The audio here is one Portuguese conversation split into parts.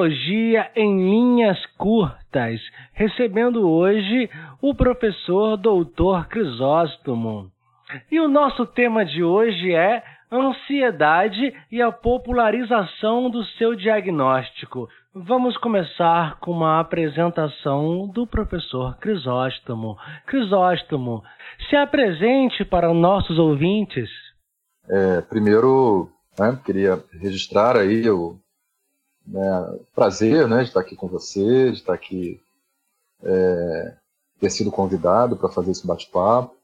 Psicologia em Linhas Curtas, recebendo hoje o professor Doutor Crisóstomo. E o nosso tema de hoje é ansiedade e a popularização do seu diagnóstico. Vamos começar com uma apresentação do professor Crisóstomo. Crisóstomo, se apresente para nossos ouvintes. É, primeiro, né, queria registrar aí o né, prazer né, de estar aqui com você, de estar aqui, é, ter sido convidado para fazer esse bate-papo,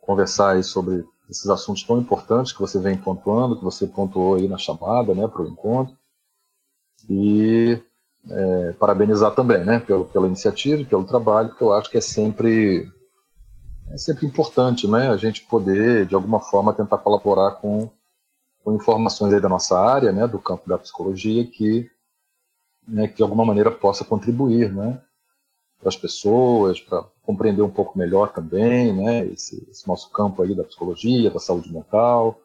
conversar aí sobre esses assuntos tão importantes que você vem pontuando, que você pontuou aí na chamada né, para o encontro. E é, parabenizar também né, pela, pela iniciativa e pelo trabalho, que eu acho que é sempre, é sempre importante né, a gente poder, de alguma forma, tentar colaborar com com informações da nossa área, né, do campo da psicologia, que, né, que de alguma maneira possa contribuir, né, para as pessoas, para compreender um pouco melhor também, né, esse, esse, nosso campo aí da psicologia, da saúde mental,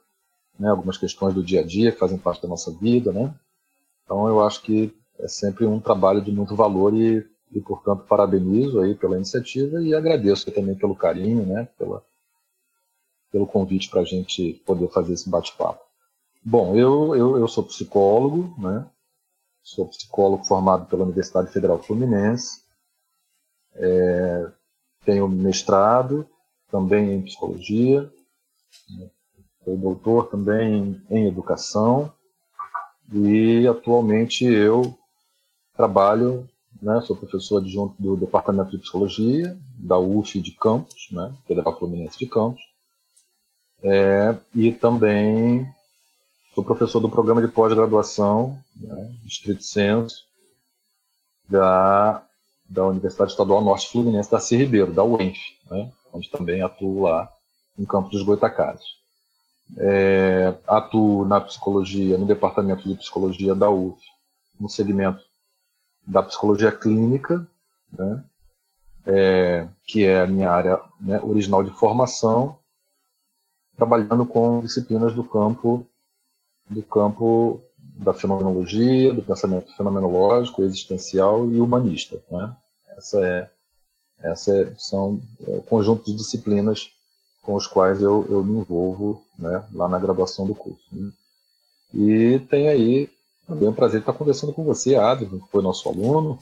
né, algumas questões do dia a dia que fazem parte da nossa vida, né. Então eu acho que é sempre um trabalho de muito valor e, e portanto parabenizo aí pela iniciativa e agradeço também pelo carinho, né, pela, pelo convite para a gente poder fazer esse bate-papo. Bom, eu, eu, eu sou psicólogo, né? Sou psicólogo formado pela Universidade Federal Fluminense. É, tenho mestrado também em psicologia. Né? Sou doutor também em educação. E atualmente eu trabalho, né, sou professor adjunto do Departamento de Psicologia da UF de Campos, né, Federal Fluminense de Campos. É, e também Sou professor do programa de pós-graduação, né, Distrito Censo, da, da Universidade Estadual Norte Fluminense da Cia Ribeiro, da UENF, né, onde também atuo lá no campo dos Goitacazes. É, atuo na psicologia, no departamento de psicologia da UF, no segmento da psicologia clínica, né, é, que é a minha área né, original de formação, trabalhando com disciplinas do campo do campo da fenomenologia, do pensamento fenomenológico, existencial e humanista. Né? Essa é, essa é, são é, o conjunto de disciplinas com os quais eu, eu me envolvo né, lá na graduação do curso. Né? E tem aí também o prazer de estar conversando com você, Adriano, que foi nosso aluno,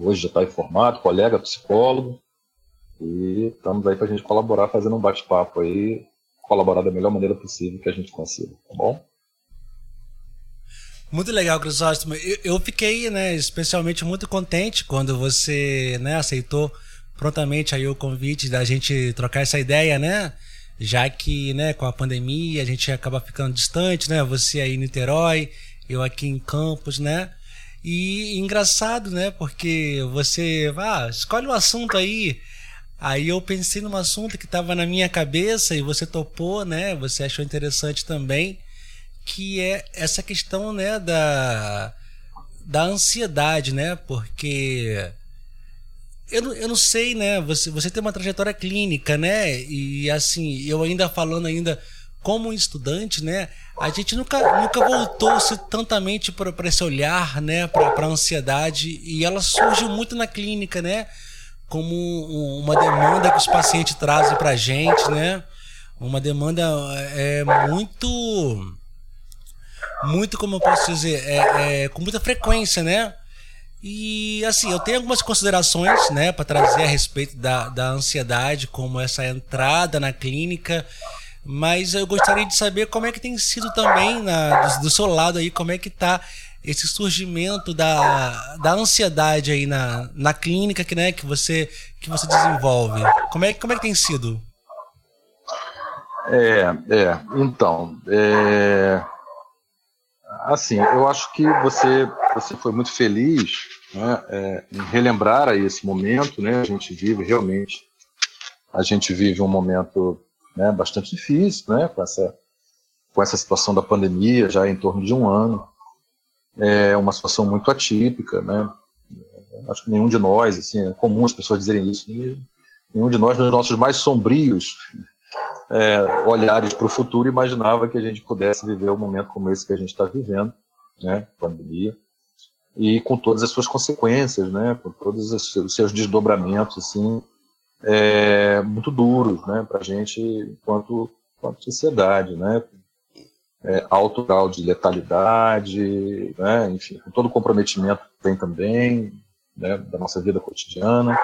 hoje já está informado, colega, psicólogo, e estamos aí para a gente colaborar, fazendo um bate-papo aí, colaborar da melhor maneira possível que a gente consiga, tá bom? Muito legal, Crisóstomo. Eu, eu fiquei, né, especialmente muito contente quando você, né, aceitou prontamente aí o convite da gente trocar essa ideia, né? Já que, né, com a pandemia a gente acaba ficando distante, né? Você aí em Niterói, eu aqui em Campos, né? E engraçado, né? Porque você, ah, escolhe um assunto aí. Aí eu pensei num assunto que estava na minha cabeça e você topou, né? Você achou interessante também que é essa questão né, da, da ansiedade, né? Porque eu eu não sei, né? Você, você tem uma trajetória clínica, né? E assim, eu ainda falando ainda como estudante, né? A gente nunca, nunca voltou-se tantamente para esse olhar, né? Para a ansiedade e ela surge muito na clínica, né? Como uma demanda que os pacientes trazem para a gente, né? Uma demanda é muito muito, como eu posso dizer, é, é, com muita frequência, né? E assim, eu tenho algumas considerações, né, para trazer a respeito da, da ansiedade, como essa entrada na clínica, mas eu gostaria de saber como é que tem sido também na, do, do seu lado aí, como é que tá esse surgimento da, da ansiedade aí na, na clínica que, né, que, você, que você desenvolve. Como é, como é que tem sido? É, é, então, é, assim, eu acho que você, você foi muito feliz né, é, em relembrar aí esse momento, né? A gente vive realmente, a gente vive um momento né, bastante difícil, né? Com essa, com essa situação da pandemia já em torno de um ano, é uma situação muito atípica, né? Acho que nenhum de nós, assim, é comum as pessoas dizerem isso, nenhum de nós, nos nossos mais sombrios é, olhares para o futuro, imaginava que a gente pudesse viver um momento como esse que a gente está vivendo, né, pandemia. e com todas as suas consequências, né, com todos os seus desdobramentos, assim, é, muito duros, né, para a gente enquanto, sociedade, né, é, alto grau de letalidade, né, enfim, com todo o comprometimento que tem também, né, da nossa vida cotidiana.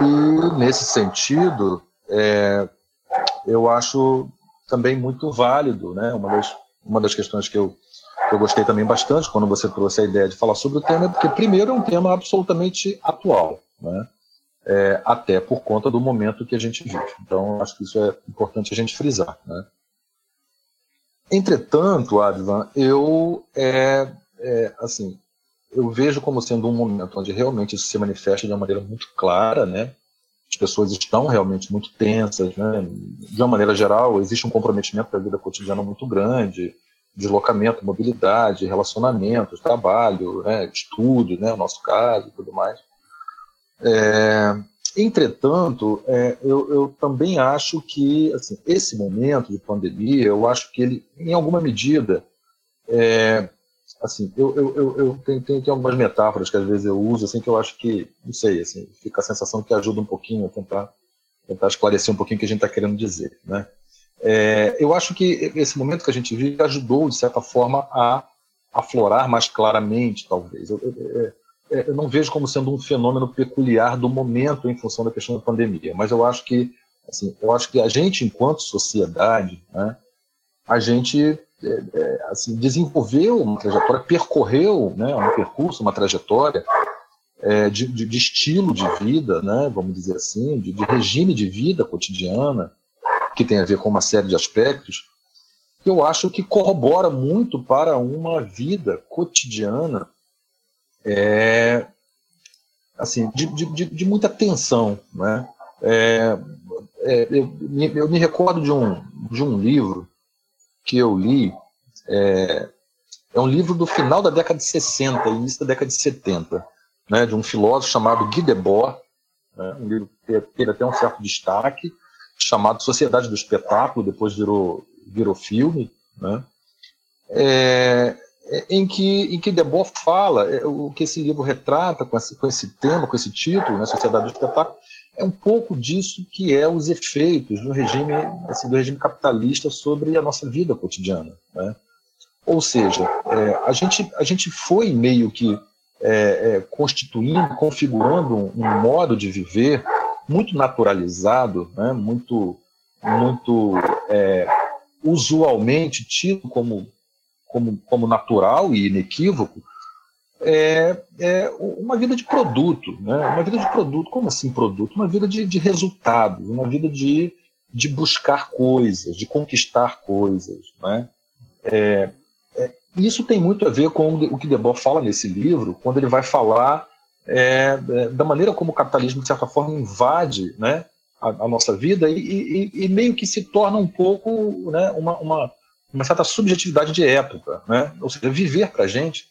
E nesse sentido, é, eu acho também muito válido, né, uma das, uma das questões que eu eu gostei também bastante quando você trouxe a ideia de falar sobre o tema, porque, primeiro, é um tema absolutamente atual, né? É, até por conta do momento que a gente vive. Então, acho que isso é importante a gente frisar. Né? Entretanto, Advan, eu, é, é, assim, eu vejo como sendo um momento onde realmente isso se manifesta de uma maneira muito clara, né? As pessoas estão realmente muito tensas, né? De uma maneira geral, existe um comprometimento com a vida cotidiana muito grande deslocamento, mobilidade, relacionamentos, trabalho, né, estudo, né, o nosso caso e tudo mais. É, entretanto, é, eu, eu, também acho que assim, esse momento de pandemia, eu acho que ele, em alguma medida, é, assim, eu, eu, eu, eu tenho, tenho, tenho, algumas metáforas que às vezes eu uso, assim, que eu acho que, não sei, assim, fica a sensação que ajuda um pouquinho a tentar, tentar esclarecer um pouquinho o que a gente está querendo dizer, né? É, eu acho que esse momento que a gente vive ajudou, de certa forma, a aflorar mais claramente, talvez. Eu, eu, eu, não vejo como sendo um fenômeno peculiar do momento em função da questão da pandemia, mas eu acho que, assim, eu acho que a gente, enquanto sociedade, né, a gente é, é, assim, desenvolveu uma trajetória, percorreu né, um percurso, uma trajetória é, de, de, de, estilo de vida, né, vamos dizer assim, de, de regime de vida cotidiana, que tem a ver com uma série de aspectos, que eu acho que corrobora muito para uma vida cotidiana é, assim, de, muita tensão. Né? É, é, eu, eu, me recordo de um, de um livro que eu li, é, é um livro do final da década de 60, início da década de 70, né, de um filósofo chamado Guy Debord, né, um livro que teve até um certo destaque, chamado Sociedade do Espetáculo, depois virou, virou filme, né? É, é, em que em que Debord fala é, o que esse livro retrata com esse, com esse tema, com esse título, né, Sociedade do Espetáculo, é um pouco disso que é os efeitos do regime assim, do regime capitalista sobre a nossa vida cotidiana, né? Ou seja, é, a gente a gente foi meio que é, é constituindo, configurando um, um modo de viver muito naturalizado, né, muito, muito é, usualmente tido como, como, como natural e inequívoco, é, é, uma vida de produto. Né? Uma vida de produto, como assim produto? Uma vida de, de resultados, uma vida de, de buscar coisas, de conquistar coisas. Né? É, é, isso tem muito a ver com o que Debord fala nesse livro, quando ele vai falar é, é, da maneira como o capitalismo, de certa forma, invade né, a, a nossa vida e, e, e, meio que se torna um pouco né, uma, uma, uma, certa subjetividade de época. Né? Ou seja, viver para a gente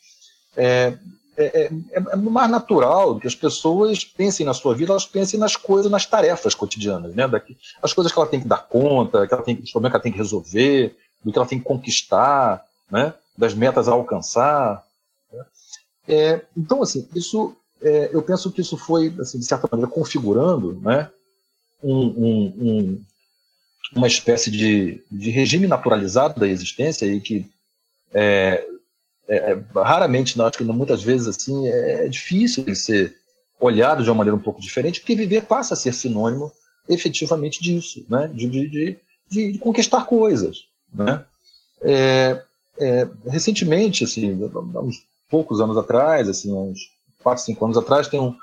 é, é, é, é, mais natural que as pessoas pensem na sua vida, elas pensem nas coisas, nas tarefas cotidianas, né? Daqui, as coisas que ela tem que dar conta, que ela tem, os problemas que ela tem que resolver, do que ela tem que conquistar, né? das metas a alcançar. Né? É, então, assim, isso é, eu penso que isso foi, assim, de certa maneira, configurando né, um, um, um, uma espécie de, de, regime naturalizado da existência e que é, é, é raramente, não, acho que muitas vezes assim, é, é difícil de ser olhado de uma maneira um pouco diferente, porque viver passa a ser sinônimo efetivamente disso, né, de, de, de, de conquistar coisas. Né? É, recentemente, assim, há uns poucos anos atrás, assim, uns quatro, cinco anos atrás, tem um,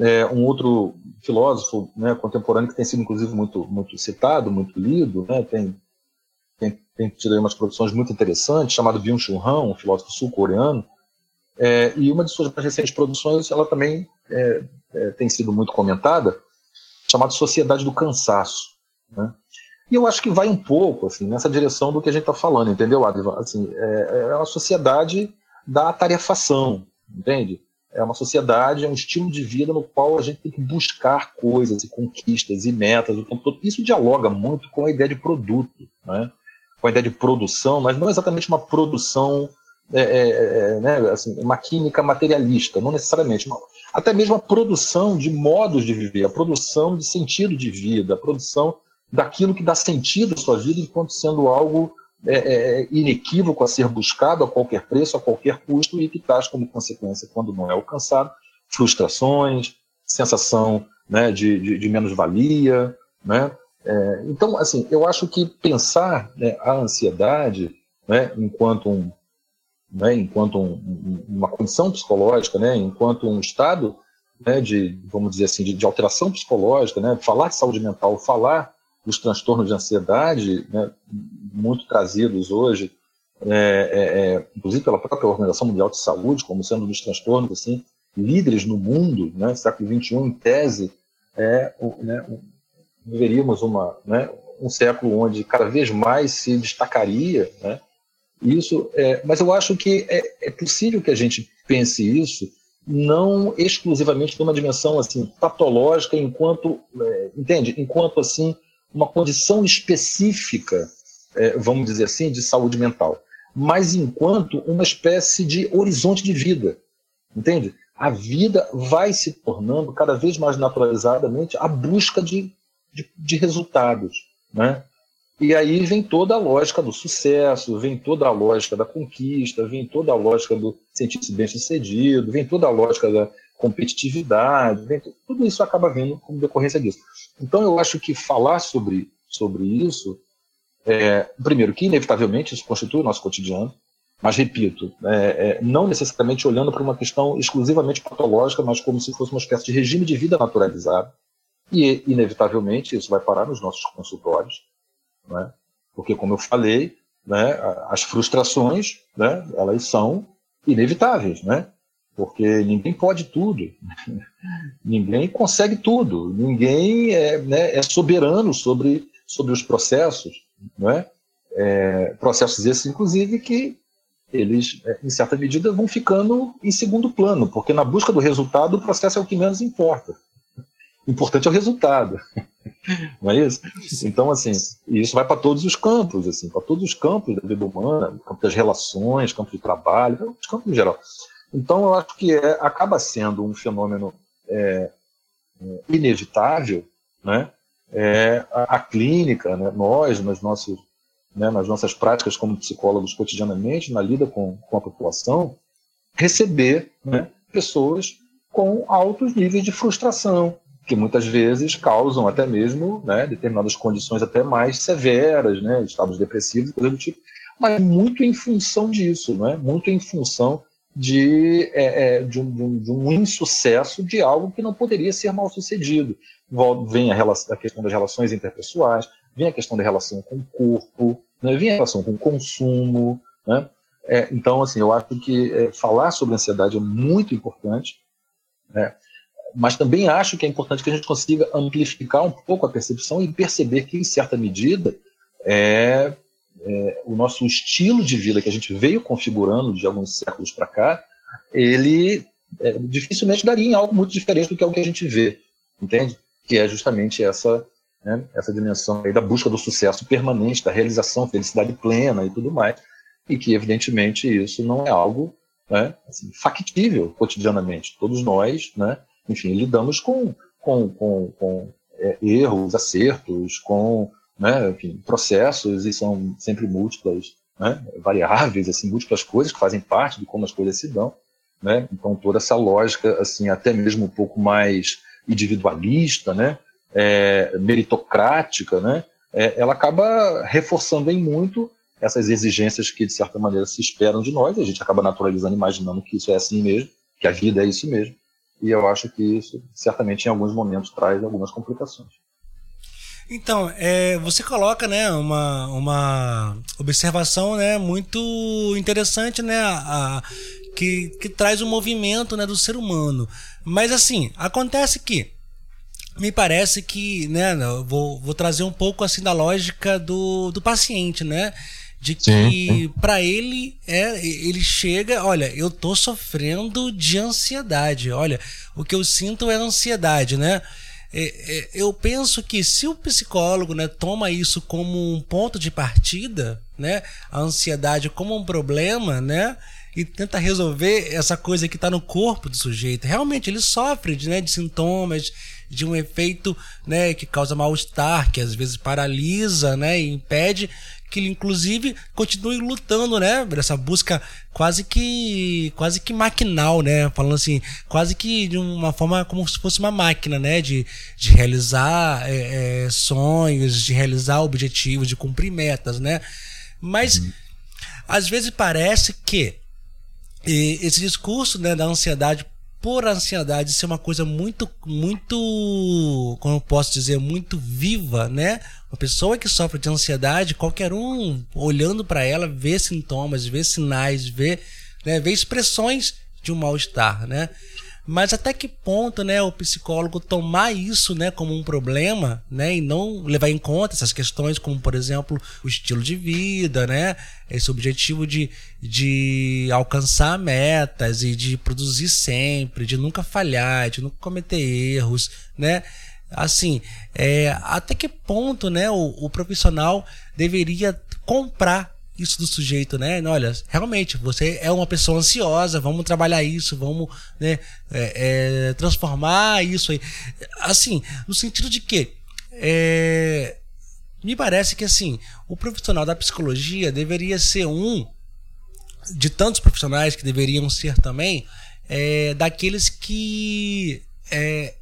é, um outro filósofo né, contemporâneo que tem sido, inclusive, muito, muito citado, muito lido, né, tem, tem, tem tido umas produções muito interessantes, chamado Byung-Chul Han, um filósofo sul-coreano, é, e uma de suas mais recentes produções, ela também é, é tem sido muito comentada, chamada Sociedade do Cansaço. Né? E eu acho que vai um pouco assim, nessa direção do que a gente está falando, entendeu, Advan? Assim, é, é uma sociedade da tarefação, entende? é uma sociedade, é um estilo de vida no qual a gente tem que buscar coisas e conquistas e metas o tempo todo. Isso dialoga muito com a ideia de produto, né? Com a ideia de produção, mas não exatamente uma produção é, é, é, né, assim, uma química materialista, não necessariamente. Até mesmo a produção de modos de viver, a produção de sentido de vida, a produção daquilo que dá sentido à sua vida enquanto sendo algo é, é, é, inequívoco a ser buscado a qualquer preço, a qualquer custo e que traz como consequência, quando não é alcançado, frustrações, sensação né, de, de, de menos-valia. Né? É, então, assim, eu acho que pensar né, a ansiedade né, enquanto, um, né, enquanto um, uma condição psicológica, né, enquanto um estado né, de, vamos dizer assim, de, de alteração psicológica, né, falar de saúde mental, falar dos transtornos de ansiedade, né, muito trazidos hoje, é, é, é, inclusive pela própria Organização Mundial de Saúde, como sendo um dos transtornos assim, líderes no mundo, né, século XXI, em tese, é, né, veríamos uma, né, um século onde cada vez mais se destacaria né, isso, é, mas eu acho que é, é, possível que a gente pense isso não exclusivamente numa dimensão assim patológica, enquanto é, entende, enquanto assim uma condição específica, é, vamos dizer assim, de saúde mental, mas enquanto uma espécie de horizonte de vida, entende? A vida vai se tornando cada vez mais naturalizadamente a busca de, de, de resultados, né? E aí vem toda a lógica do sucesso, vem toda a lógica da conquista, vem toda a lógica do sentir-se bem-sucedido, vem toda a lógica da competitividade, vem, tudo isso acaba vindo como decorrência disso. Então eu acho que falar sobre, sobre isso, é, primeiro, que inevitavelmente isso constitui o nosso cotidiano, mas repito, é, é, não necessariamente olhando para uma questão exclusivamente patológica, mas como se fosse uma espécie de regime de vida naturalizado, e inevitavelmente isso vai parar nos nossos consultórios, né? porque como eu falei, né, as frustrações, né, elas são inevitáveis, né? porque ninguém pode tudo, ninguém consegue tudo, ninguém é, né, é, soberano sobre, sobre os processos, não é? é? processos esses, inclusive, que eles, é, em certa medida, vão ficando em segundo plano, porque na busca do resultado o processo é o que menos importa. Importante é o resultado. Não é isso? Então, assim, isso vai para todos os campos, assim, para todos os campos da vida humana, campo das relações, campo de trabalho, os campos em geral. Então, eu acho que é, acaba sendo um fenômeno é, é, inevitável, né? É, a, a, clínica, né? nós, nas nossas, né, nas nossas práticas como psicólogos cotidianamente, na lida com, com a população, receber né, pessoas com altos níveis de frustração, que muitas vezes causam até mesmo né, determinadas condições até mais severas, né, estados depressivos, coisa do tipo, mas muito em função disso, né, muito em função de, é, é, de, um, de, um, insucesso de algo que não poderia ser mal sucedido. Vem a, relação, a questão das relações interpessoais, vem a questão da relação com o corpo, né, vem a relação com o consumo. Né? É, então, assim, eu acho que é, falar sobre ansiedade é muito importante, né? Mas também acho que é importante que a gente consiga amplificar um pouco a percepção e perceber que, em certa medida, é, é, o nosso estilo de vida que a gente veio configurando de alguns séculos para cá, ele é, dificilmente daria em algo muito diferente do que é o que a gente vê, entende? Que é justamente essa né, essa dimensão da busca do sucesso permanente, da realização, felicidade plena e tudo mais, e que evidentemente isso não é algo né, assim, factível cotidianamente. Todos nós, né, enfim, lidamos com, com, com, com é, erros, acertos, com né, enfim, processos e são sempre múltiplas né, variáveis, assim, múltiplas coisas que fazem parte de como as coisas se dão. Né? Então toda essa lógica, assim, até mesmo um pouco mais individualista, né, é, meritocrática, né, é, ela acaba reforçando em muito essas exigências que de certa maneira se esperam de nós. E a gente acaba naturalizando, imaginando que isso é assim mesmo, que a vida é isso mesmo. E eu acho que isso certamente em alguns momentos traz algumas complicações. Então, é, você coloca né, uma, uma observação né, muito interessante né, a, a, que, que traz o movimento né, do ser humano. Mas assim, acontece que me parece que, né, vou, vou trazer um pouco assim da lógica do, do paciente, né? De que para ele é, ele chega, olha, eu tô sofrendo de ansiedade. Olha, o que eu sinto é ansiedade, né? É, é, eu penso que se o psicólogo né, toma isso como um ponto de partida, né, a ansiedade como um problema, né, e tenta resolver essa coisa que está no corpo do sujeito. Realmente ele sofre né, de sintomas, de um efeito né, que causa mal-estar, que às vezes paralisa né, e impede que ele inclusive continue lutando, né? Essa busca quase que quase que maquinal, né? Falando assim, quase que de uma forma como se fosse uma máquina, né? De, de realizar é, é, sonhos, de realizar objetivos, de cumprir metas, né? Mas uhum. às vezes parece que esse discurso né, da ansiedade por ansiedade ser uma coisa muito, muito, como eu posso dizer, muito viva, né? Uma pessoa que sofre de ansiedade, qualquer um olhando para ela vê sintomas, vê sinais, vê, né, vê expressões de um mal-estar, né? Mas até que ponto, né, o psicólogo tomar isso, né, como um problema, né, e não levar em conta essas questões como, por exemplo, o estilo de vida, né, esse objetivo de, de alcançar metas e de produzir sempre, de nunca falhar, de nunca cometer erros, né? Assim, é, até que ponto, né, o, o profissional deveria comprar isso do sujeito, né? Olha, realmente, você é uma pessoa ansiosa, vamos trabalhar isso, vamos né, é, é, transformar isso aí. Assim, no sentido de que é, me parece que assim, o profissional da psicologia deveria ser um de tantos profissionais que deveriam ser também, é, daqueles que é,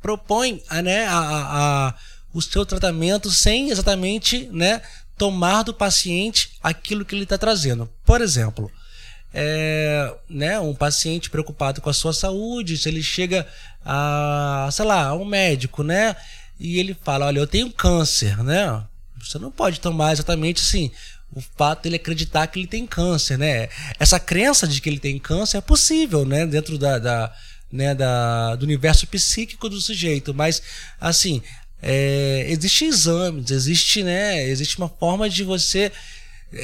propõem né, a, a, a, o seu tratamento sem exatamente né, tomar do paciente aquilo que ele está trazendo. Por exemplo, é, né, um paciente preocupado com a sua saúde, se ele chega a, sei lá, a um médico, né, e ele fala, olha, eu tenho câncer, né? Você não pode tomar exatamente assim o fato de ele acreditar que ele tem câncer, né? Essa crença de que ele tem câncer é possível, né, dentro da, da né, da, do universo psíquico do sujeito, mas assim é, existem exames, existe, né, existe uma forma de você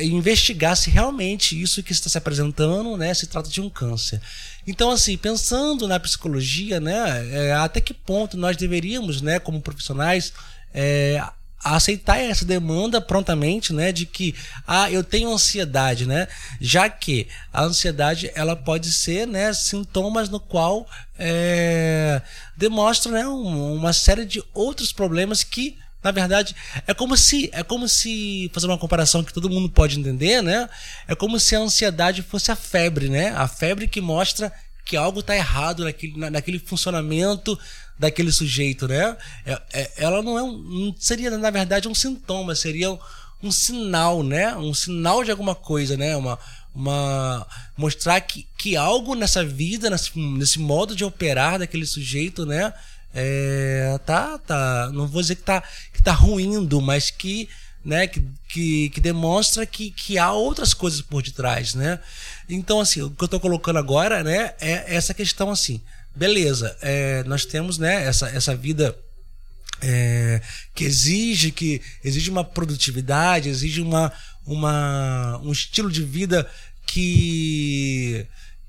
investigar se realmente isso que está se apresentando, né, se trata de um câncer. Então, assim, pensando na psicologia, né, é, até que ponto nós deveríamos, né, como profissionais, é, aceitar essa demanda prontamente, né, de que ah, eu tenho ansiedade, né, já que a ansiedade ela pode ser, né, sintomas no qual é, demonstra, né, uma série de outros problemas que na verdade, é como se, é como se, fazer uma comparação que todo mundo pode entender, né? É como se a ansiedade fosse a febre, né? A febre que mostra que algo está errado naquele, naquele funcionamento daquele sujeito, né? É, é, ela não é um, não seria na verdade um sintoma, seria um, um, sinal, né? Um sinal de alguma coisa, né? Uma, uma mostrar que, que algo nessa vida, nesse, nesse modo de operar daquele sujeito, né? É, tá, tá, não vou dizer que tá, que tá ruindo, mas que né, que, que, que, demonstra que, que há outras coisas por detrás, né? Então, assim, o que eu estou colocando agora, né, é essa questão assim beleza, é, nós temos né, essa, essa vida é, que exige que exige uma produtividade, exige uma, uma, um estilo de vida que,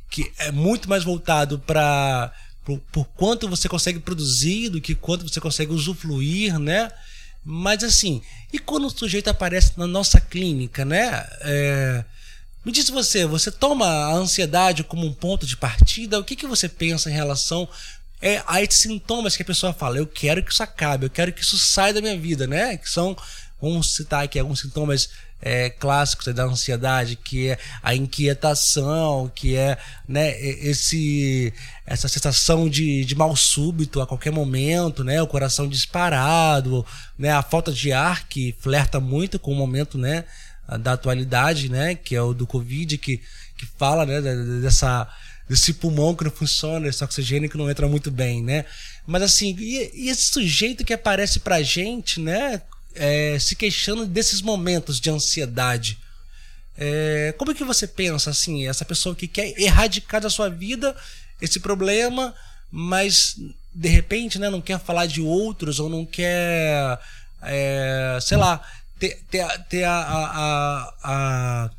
que é muito mais voltado para por, por, quanto você consegue produzir do que quanto você consegue usufruir, né? Mas assim, e quando o sujeito aparece na nossa clínica, né? É, me diz você, você toma a ansiedade como um ponto de partida? O que, que você pensa em relação é, a esses sintomas que a pessoa fala? Eu quero que isso acabe, eu quero que isso saia da minha vida, né? Que são, vamos citar aqui alguns sintomas é, clássicos da ansiedade, que é a inquietação, que é né, esse, essa sensação de, de mal súbito a qualquer momento, né, o coração disparado, né, a falta de ar que flerta muito com o momento né, da atualidade, né, que é o do Covid, que, que fala né, dessa, desse pulmão que não funciona, esse oxigênio que não entra muito bem, né? Mas assim, e, e esse sujeito que aparece pra gente, né, é, se queixando desses momentos de ansiedade, é, como é que você pensa assim, essa pessoa que quer erradicar da sua vida esse problema, mas de repente, né, não quer falar de outros ou não quer, é, sei lá, ter, ter, ter a, a, a,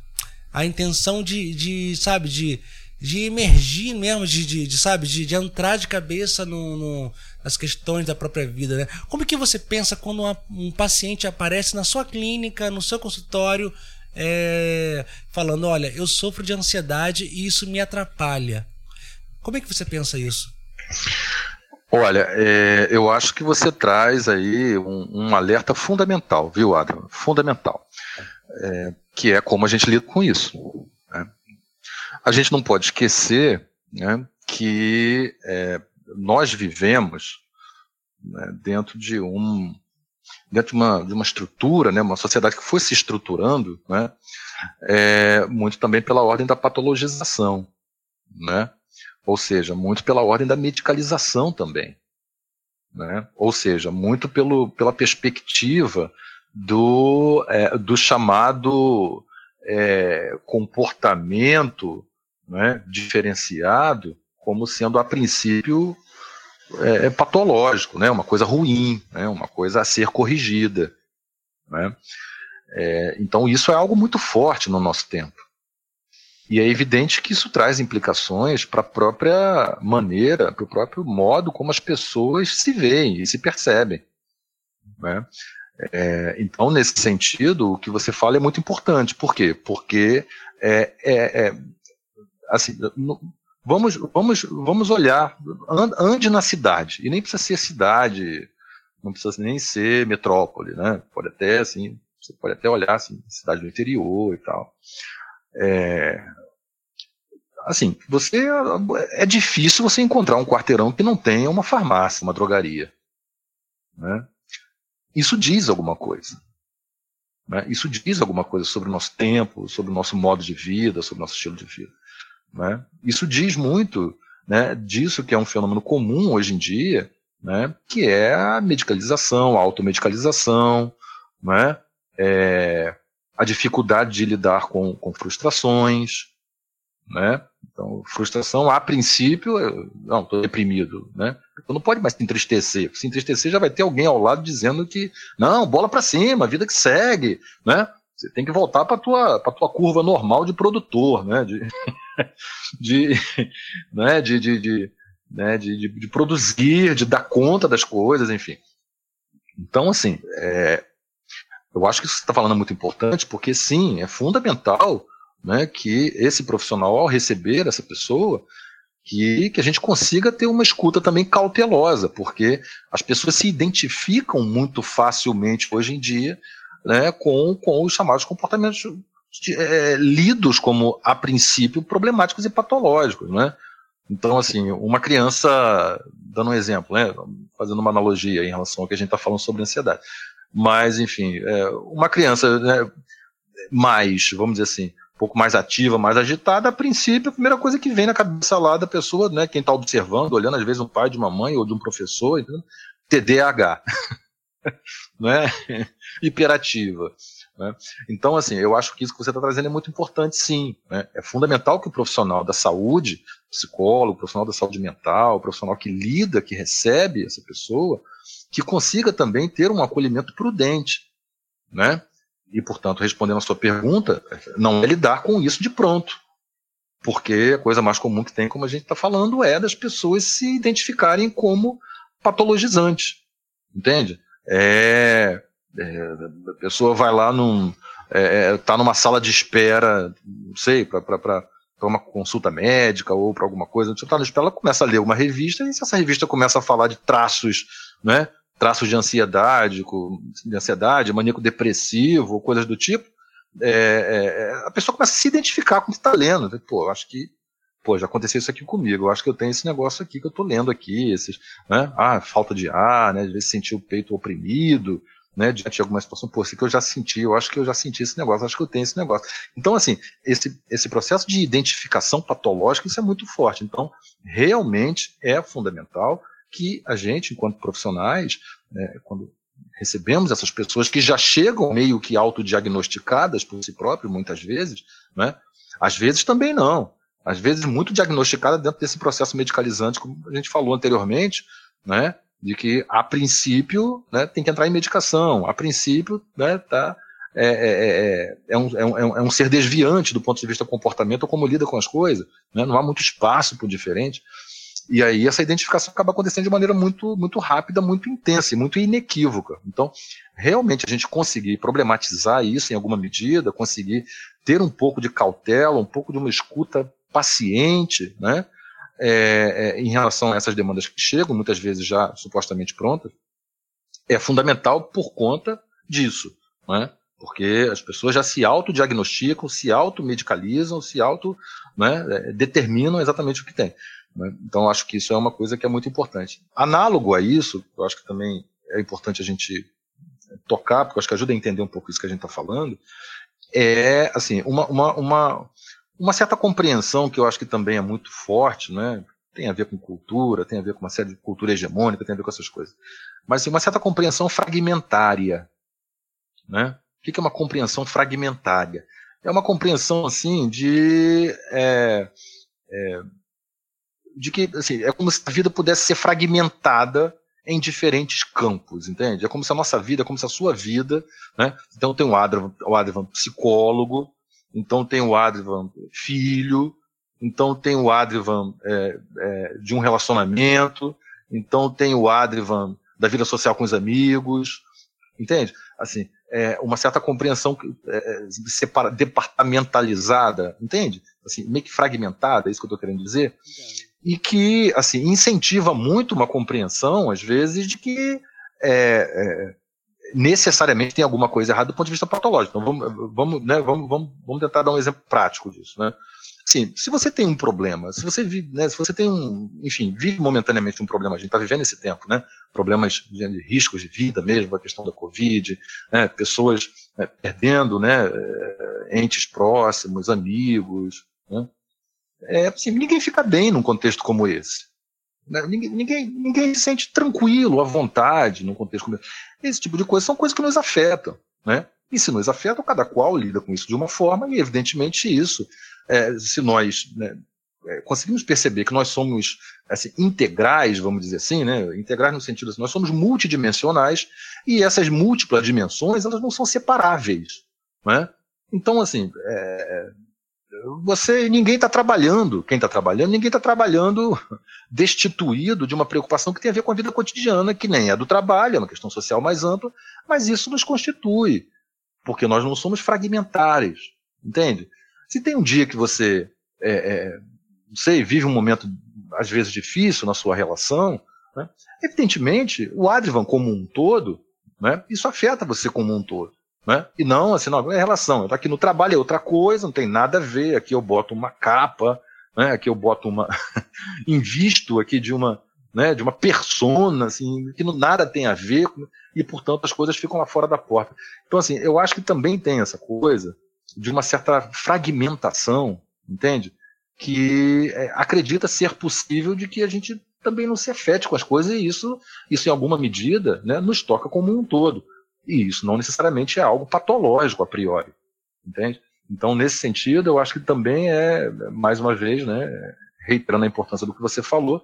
a, intenção de, de sabe, de, de emergir mesmo, de, de, de sabe, de, de, entrar de cabeça no, no, nas questões da própria vida, né? Como que você pensa quando uma, um paciente aparece na sua clínica, no seu consultório, é, falando: olha, eu sofro de ansiedade e isso me atrapalha. Como é que você pensa isso? Olha, é, eu acho que você traz aí um, um alerta fundamental, viu, Adam? Fundamental. É, que é como a gente lida com isso. Né? A gente não pode esquecer né, que é, nós vivemos né, dentro de um dentro de uma, de uma estrutura, né, uma sociedade que foi se estruturando, né, é, muito também pela ordem da patologização, né, ou seja, muito pela ordem da medicalização também, né, ou seja, muito pelo, pela perspectiva do, é, do chamado é, comportamento né, diferenciado como sendo a princípio é, é, patológico, né? uma coisa ruim, né? uma coisa a ser corrigida. Né? É, então isso é algo muito forte no nosso tempo. E é evidente que isso traz implicações para a própria maneira, para o próprio modo como as pessoas se veem e se percebem. Né? É, então, nesse sentido, o que você fala é muito importante. Por quê? Porque é, é, é assim, Vamos, vamos, vamos olhar, ande na cidade, e nem precisa ser cidade, não precisa nem ser metrópole, né? Pode até, assim, você pode até olhar, assim, cidade do interior e tal. É, assim, você, é difícil você encontrar um quarteirão que não tenha uma farmácia, uma drogaria, né? Isso diz alguma coisa. Né? Isso diz alguma coisa sobre o nosso tempo, sobre o nosso modo de vida, sobre o nosso estilo de vida. Né? Isso diz muito né, disso que é um fenômeno comum hoje em dia, né, que é a medicalização, a automedicalização, né, é, a dificuldade de lidar com, com frustrações. Né? Então, frustração, a princípio, eu, não, estou deprimido. Né? Então não pode mais se entristecer. Se entristecer, já vai ter alguém ao lado dizendo que, não, bola para cima, vida que segue. Né? Você tem que voltar para a tua, tua curva normal de produtor, né? De, de, né? de, de, de, né? de, de, de produzir, de dar conta das coisas, enfim. Então, assim, é, eu acho que isso que você está falando é muito importante, porque sim, é fundamental né, que esse profissional, ao receber essa pessoa, que, que a gente consiga ter uma escuta também cautelosa, porque as pessoas se identificam muito facilmente hoje em dia né, com, com os chamados comportamentos é, lidos como, a princípio, problemáticos e patológicos. Né? Então, assim, uma criança, dando um exemplo, né, fazendo uma analogia em relação ao que a gente está falando sobre ansiedade, mas, enfim, é, uma criança né, mais, vamos dizer assim, um pouco mais ativa, mais agitada, a princípio, a primeira coisa que vem na cabeça lá da pessoa, né, quem está observando, olhando, às vezes, um pai de uma mãe ou de um professor, entendeu? TDAH. né? hiperativa. Né? Então, assim, eu acho que isso que você está trazendo é muito importante, sim. Né? É fundamental que o profissional da saúde, psicólogo, profissional da saúde mental, profissional que lida, que recebe essa pessoa, que consiga também ter um acolhimento prudente. Né? E, portanto, respondendo a sua pergunta, não é lidar com isso de pronto. Porque a coisa mais comum que tem, como a gente está falando, é das pessoas se identificarem como patologizantes. Entende? É, é, a pessoa vai lá num. É, é tá numa sala de espera, não sei, para uma consulta médica ou para alguma coisa. Você está na espera, ela começa a ler uma revista, e se essa revista começa a falar de traços, né? Traços de ansiedade, de ansiedade, maníaco depressivo, coisas do tipo, é, é, é, a pessoa começa a se identificar com o que está lendo. Pô, acho que pô, já aconteceu isso aqui comigo, eu acho que eu tenho esse negócio aqui que eu tô lendo aqui, esses, né, ah, falta de ar, né, às vezes sentir o peito oprimido, né, diante de alguma situação, pô, isso que eu já senti, eu acho que eu já senti esse negócio, acho que eu tenho esse negócio. Então, assim, esse, esse processo de identificação patológica, isso é muito forte. Então, realmente é fundamental que a gente, enquanto profissionais, né, quando recebemos essas pessoas que já chegam meio que autodiagnosticadas por si próprias, muitas vezes, né, às vezes também não às vezes muito diagnosticada dentro desse processo medicalizante, como a gente falou anteriormente, né, de que a princípio né, tem que entrar em medicação, a princípio né, tá, é, é, é, um, é, um, é um ser desviante do ponto de vista do comportamento ou como lida com as coisas, né, não há muito espaço para o diferente. E aí essa identificação acaba acontecendo de maneira muito, muito rápida, muito intensa e muito inequívoca. Então, realmente a gente conseguir problematizar isso em alguma medida, conseguir ter um pouco de cautela, um pouco de uma escuta paciente, né? É, é, em relação a essas demandas que chegam, muitas vezes já supostamente prontas, é fundamental por conta disso, né? porque as pessoas já se autodiagnosticam, se automedicalizam, se auto né, é, determinam exatamente o que tem. Né? Então, acho que isso é uma coisa que é muito importante. Análogo a isso, eu acho que também é importante a gente tocar, porque acho que ajuda a entender um pouco isso que a gente está falando, é assim uma, uma, uma, uma certa compreensão que eu acho que também é muito forte, né? tem a ver com cultura, tem a ver com uma série de cultura hegemônica, tem a ver com essas coisas. Mas assim, uma certa compreensão fragmentária. Né? O que é uma compreensão fragmentária? É uma compreensão assim de. É, é, de que assim, é como se a vida pudesse ser fragmentada em diferentes campos, entende? É como se a nossa vida, é como se a sua vida, né? Então tem o Adrivan, o Adrivan psicólogo, então tem o Adrivan filho, então tem o Adrivan é, é, de um relacionamento, então tem o Adrivan da vida social com os amigos, entende? Assim, é, uma certa compreensão é, é, separa, departamentalizada, entende? Assim, meio que fragmentada, é isso que eu estou querendo dizer, e que assim incentiva muito uma compreensão, às vezes, de que é, é, necessariamente tem alguma coisa errada do ponto de vista patológico. Então vamos, vamos, né, vamos, vamos, vamos tentar dar um exemplo prático disso, né? Sim, se você tem um problema, se você vive, né, se você tem um, enfim, vive momentaneamente um problema, a gente está vivendo esse tempo, né? Problemas de riscos de vida mesmo, a questão da Covid, né, pessoas né, perdendo, né, eh, entes próximos, amigos, né? É, assim, ninguém fica bem num contexto como esse. Né? Ninguém, ninguém, se sente tranquilo, à vontade num contexto como esse. Esse tipo de coisa são coisas que nos afetam, né? E se nos afetam, cada qual lida com isso de uma forma, e evidentemente isso é, se nós né, é, conseguimos perceber que nós somos assim, integrais, vamos dizer assim, né, integrais no sentido assim, nós somos multidimensionais e essas múltiplas dimensões elas não são separáveis, né? Então assim, é, você ninguém está trabalhando, quem está trabalhando, ninguém está trabalhando destituído de uma preocupação que tem a ver com a vida cotidiana, que nem é do trabalho, é uma questão social mais ampla, mas isso nos constitui, porque nós não somos fragmentários, entende? Se tem um dia que você, é, é, não sei, vive um momento às vezes difícil na sua relação, né, evidentemente o Adrivan como um todo, né, isso afeta você como um todo. Né? E não, assim, não, é relação. Eu tô aqui no trabalho é outra coisa, não tem nada a ver. Aqui eu boto uma capa, né? aqui eu boto uma. invisto aqui de uma, né, de uma persona, assim, que não, nada tem a ver, e portanto as coisas ficam lá fora da porta. Então, assim, eu acho que também tem essa coisa de uma certa fragmentação, entende? Que é, acredita ser possível de que a gente também não se afete com as coisas e isso, isso em alguma medida, né, nos toca como um todo. E isso não necessariamente é algo patológico a priori, entende? Então, nesse sentido, eu acho que também é, mais uma vez, né, reiterando a importância do que você falou,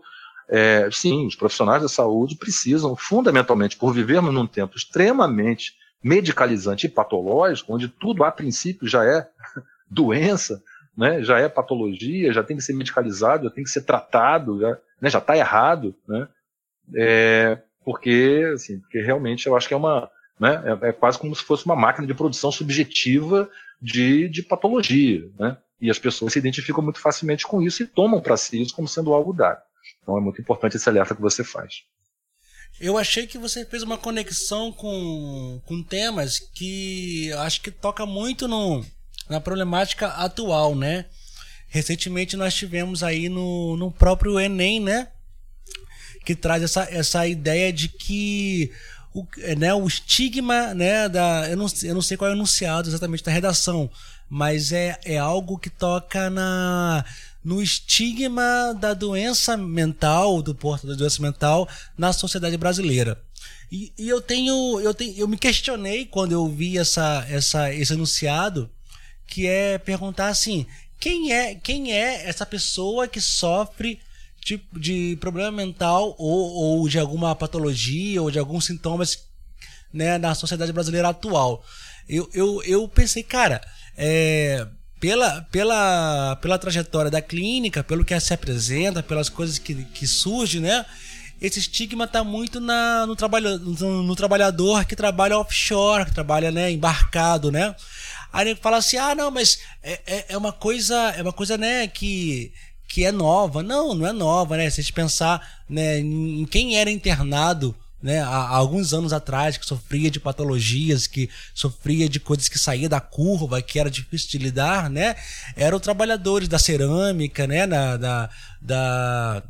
é, sim, os profissionais da saúde precisam, fundamentalmente, por vivermos num tempo extremamente medicalizante e patológico, onde tudo a princípio já é doença, né, já é patologia, já tem que ser medicalizado, já tem que ser tratado, já né, está errado, né, é, porque, assim, porque realmente eu acho que é uma, né, é, é, quase como se fosse uma máquina de produção subjetiva de, de patologia, né, e as pessoas se identificam muito facilmente com isso e tomam para si isso como sendo algo dado. Então é muito importante esse alerta que você faz. Eu achei que você fez uma conexão com, com temas que acho que toca muito no, na problemática atual, né? Recentemente nós tivemos aí no, no próprio Enem, né? Que traz essa, essa ideia de que o, né, o estigma, né, da, eu, não, eu não sei qual é o enunciado exatamente da redação, mas é, é algo que toca na no estigma da doença mental, do porto da doença mental na sociedade brasileira. E, e, eu tenho, eu tenho, eu me questionei quando eu vi essa, essa, esse enunciado, que é perguntar assim, quem é, quem é essa pessoa que sofre tipo de problema mental ou, ou de alguma patologia ou de alguns sintomas né, na sociedade brasileira atual? Eu, eu, eu pensei, cara, é, pela, pela, pela trajetória da clínica, pelo que se apresenta, pelas coisas que, que surgem, né? Esse estigma está muito na, no, trabalho, no, no, trabalhador que trabalha offshore, que trabalha né, embarcado, né? Aí ele fala assim, ah, não, mas é, é, é, uma coisa, é uma coisa, né, que, que é nova. Não, não é nova, né? Se a gente pensar né, em quem era internado né, há, alguns anos atrás, que sofria de patologias, que sofria de coisas que saía da curva, que era difícil de lidar, né, eram trabalhadores da cerâmica, né, da, da, da,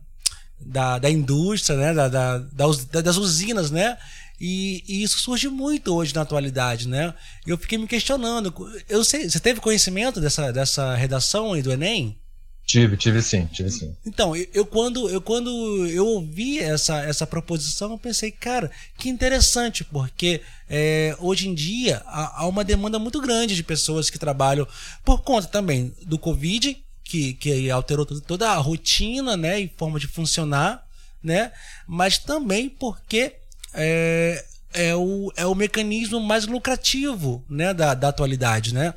da, da indústria, né, da, da, da, das usinas, né, e, e, isso surge muito hoje na atualidade, né? Eu fiquei me questionando. Eu sei, você teve conhecimento dessa, dessa redação aí do Enem? Tive, tive sim, tive sim. Então, eu, eu, quando, eu quando eu ouvi essa, essa proposição, eu pensei, cara, que interessante, porque é, hoje em dia há, há, uma demanda muito grande de pessoas que trabalham por conta também do Covid, que, que alterou toda a rotina né, e forma de funcionar, né? Mas também porque é, é, o, é o mecanismo mais lucrativo né, da, da atualidade, né?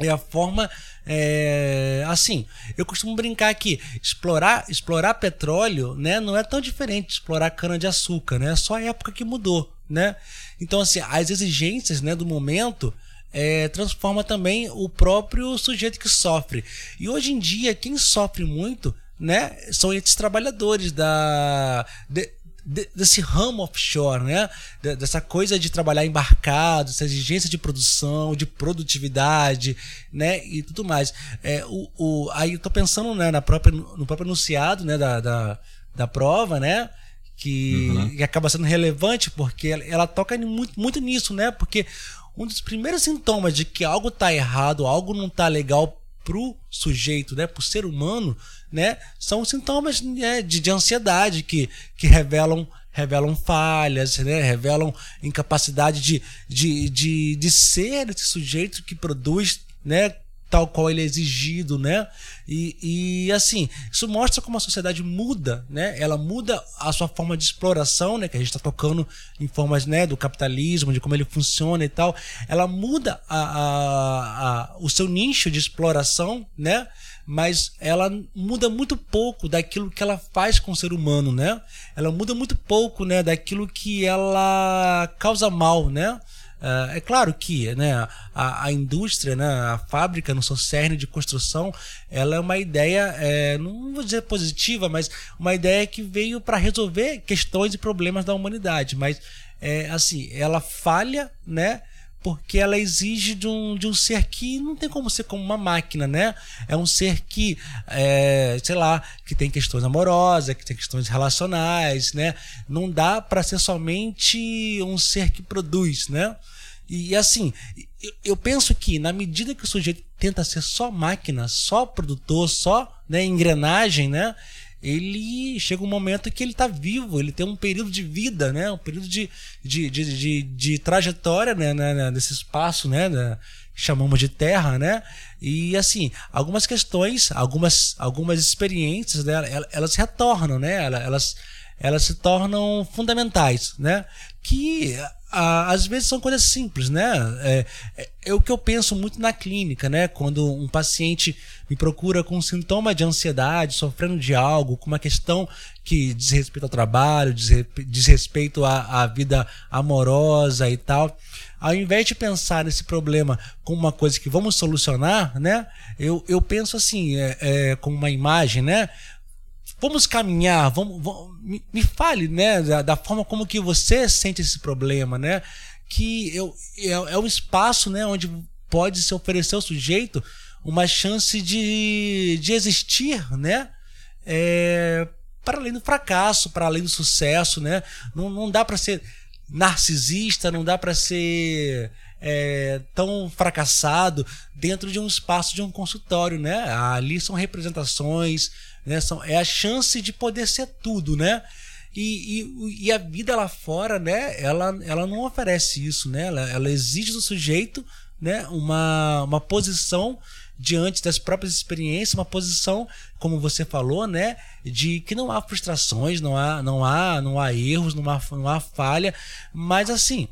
É a forma é, assim, eu costumo brincar que explorar, explorar petróleo, né, não é tão diferente de explorar cana de açúcar, né? É só a época que mudou, né? Então assim, as exigências, né, do momento é, transforma também o próprio sujeito que sofre. E hoje em dia quem sofre muito, né, são esses trabalhadores da de, desse ramo offshore, né? Dessa coisa de trabalhar embarcado, essa exigência de produção, de produtividade, né? E tudo mais. É, o, o, aí eu tô pensando né, na própria, no próprio enunciado né, da, da, da prova, né? Que, uhum. que acaba sendo relevante porque ela, ela toca muito, muito nisso, né? Porque um dos primeiros sintomas de que algo tá errado, algo não tá legal pro sujeito, né, pro ser humano, né, são sintomas né, de, de ansiedade que, que revelam revelam falhas, né, revelam incapacidade de, de, de, de ser esse sujeito que produz né, tal qual ele é exigido, né? E, e assim, isso mostra como a sociedade muda, né? Ela muda a sua forma de exploração, né? Que a gente está tocando em formas, né? Do capitalismo, de como ele funciona e tal. Ela muda a, a, a, o seu nicho de exploração, né? Mas ela muda muito pouco daquilo que ela faz com o ser humano, né? Ela muda muito pouco, né? Daquilo que ela causa mal, né? Uh, é claro que né, a, a, indústria, né, a fábrica no seu cerne de construção, ela é uma ideia, é, não vou dizer positiva, mas uma ideia que veio para resolver questões e problemas da humanidade. Mas, é, assim, ela falha, né? Porque ela exige de um, de um ser que não tem como ser como uma máquina, né? É um ser que, é, sei lá, que tem questões amorosas, que tem questões relacionais, né? Não dá para ser somente um ser que produz, né? E, assim, eu, eu penso que na medida que o sujeito tenta ser só máquina, só produtor, só né, engrenagem, né? Ele chega um momento que ele está vivo, ele tem um período de vida, né? um período de, de, de, de, de trajetória né? né? nesse espaço né? chamamos de terra, né? E assim, algumas questões, algumas, algumas experiências, né? elas retornam, né? elas, elas se tornam fundamentais, né? Que às vezes são coisas simples, né? É, é, é, o que eu penso muito na clínica, né? Quando um paciente me procura com um sintoma de ansiedade, sofrendo de algo, com uma questão que diz respeito ao trabalho, diz, respeito à, à vida amorosa e tal. Ao invés de pensar nesse problema como uma coisa que vamos solucionar, né? Eu, eu penso assim, é, é, uma imagem, né? vamos caminhar, vamos, vamos me, me, fale, né, da, da, forma como que você sente esse problema, né? Que eu, é, é um espaço, né, onde pode se oferecer ao sujeito uma chance de, de existir, né? É, para além do fracasso, para além do sucesso, né? Não, não dá para ser narcisista, não dá para ser é, tão fracassado dentro de um espaço de um consultório, né? Ali são representações, né? São, é a chance de poder ser tudo, né? E, e, e, a vida lá fora, né? Ela, ela não oferece isso, né? Ela, ela exige do sujeito, né? Uma, uma posição diante das próprias experiências, uma posição, como você falou, né, de que não há frustrações, não há, não há, não há erros, não há, não há falha, mas assim,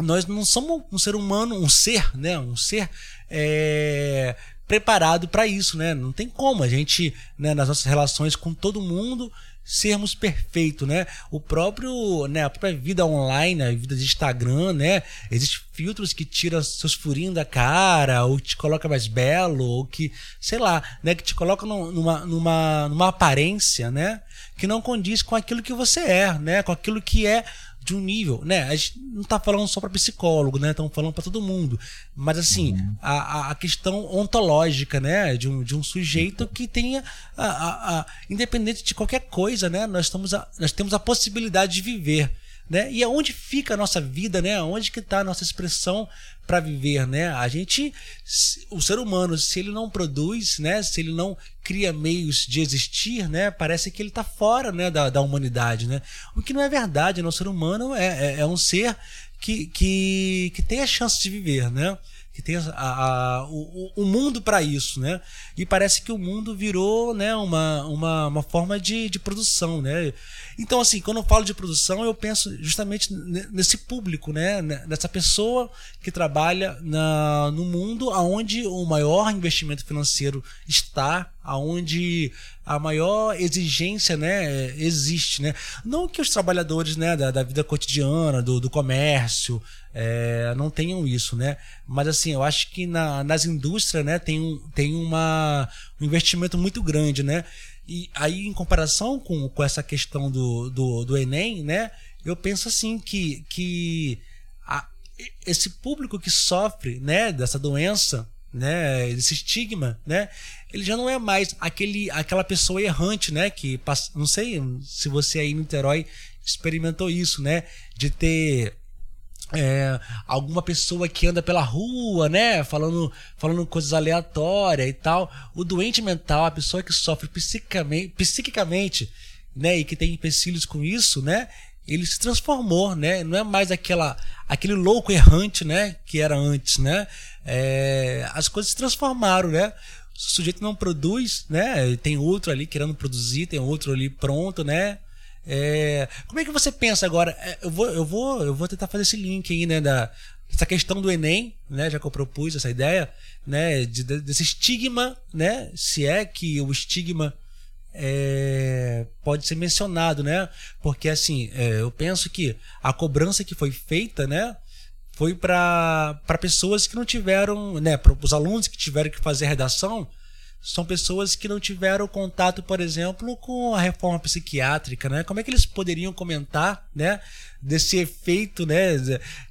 nós não somos um ser humano, um ser, né, um ser é, preparado para isso, né? Não tem como a gente, né, nas nossas relações com todo mundo, sermos perfeitos, né? O próprio, né, a própria vida online, a vida de Instagram, né? Existem filtros que tiram seus furinhos da cara, ou te coloca mais belo, ou que, sei lá, né, que te coloca numa, numa, numa aparência, né, que não condiz com aquilo que você é, né, com aquilo que é de um nível, né? A gente não está falando só para psicólogo, né? Estamos falando para todo mundo. Mas assim, uhum. a, a questão ontológica, né? De um, de um sujeito que tenha, a, a, a, independente de qualquer coisa, né? Nós, estamos a, nós temos a possibilidade de viver. Né? E aonde fica a nossa vida, né? Onde que está a nossa expressão para viver, né? A gente, o ser humano, se ele não produz, né? Se ele não cria meios de existir, né? Parece que ele está fora, né? Da, da humanidade, né? O que não é verdade, né? O ser humano é, é, é um ser que, que, que tem a chance de viver, né? que tem a, a, o, o mundo para isso, né? E parece que o mundo virou, né, uma, uma, uma forma de, de produção, né? Então, assim, quando eu falo de produção, eu penso justamente nesse público, né? Nessa pessoa que trabalha na, no mundo onde o maior investimento financeiro está, aonde a maior exigência né, existe. Né? Não que os trabalhadores né, da, da vida cotidiana, do, do comércio, é, não tenham isso, né? Mas assim, eu acho que na, nas indústrias né, tem, tem uma, um investimento muito grande, né? E aí, em comparação com, com essa questão do, do, do Enem, né? Eu penso assim que, que a, esse público que sofre né, dessa doença, né, desse estigma, né, ele já não é mais aquele, aquela pessoa errante, né, que não sei se você aí em Niterói experimentou isso, né, de ter é, alguma pessoa que anda pela rua, né, falando, falando coisas aleatórias e tal. O doente mental, a pessoa que sofre psiquicamente, psiquicamente né, e que tem empecilhos com isso, né, ele se transformou, né? Não é mais aquela, aquele louco errante, né? Que era antes, né? É, as coisas se transformaram, né? O sujeito não produz, né? Tem outro ali querendo produzir, tem outro ali pronto, né? É, como é que você pensa agora? É, eu vou, eu vou, eu vou tentar fazer esse link aí, né? Da, essa questão do Enem, né? Já que eu propus essa ideia, né? De, desse estigma, né? Se é que o estigma é, pode ser mencionado, né? Porque assim, é, eu penso que a cobrança que foi feita, né? Foi para pessoas que não tiveram, né? Para os alunos que tiveram que fazer redação, são pessoas que não tiveram contato, por exemplo, com a reforma psiquiátrica, né? Como é que eles poderiam comentar, né, desse efeito, né,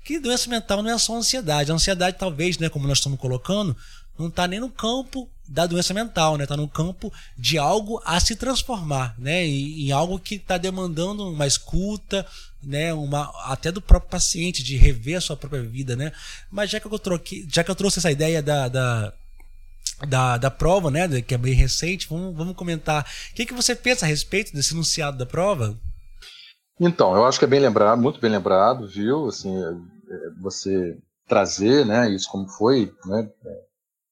que doença mental não é só ansiedade. A ansiedade talvez, né, como nós estamos colocando, não está nem no campo da doença mental, né? Está no campo de algo a se transformar, né? Em, em algo que está demandando uma escuta, né? Uma até do próprio paciente de rever a sua própria vida, né? Mas já que eu troquei, já que eu trouxe essa ideia da, da da, da prova, né, que é bem recente, vamos, vamos comentar. O que, que você pensa a respeito desse enunciado da prova? Então, eu acho que é bem lembrado, muito bem lembrado, viu? Assim, é, você trazer, né, isso como foi, né,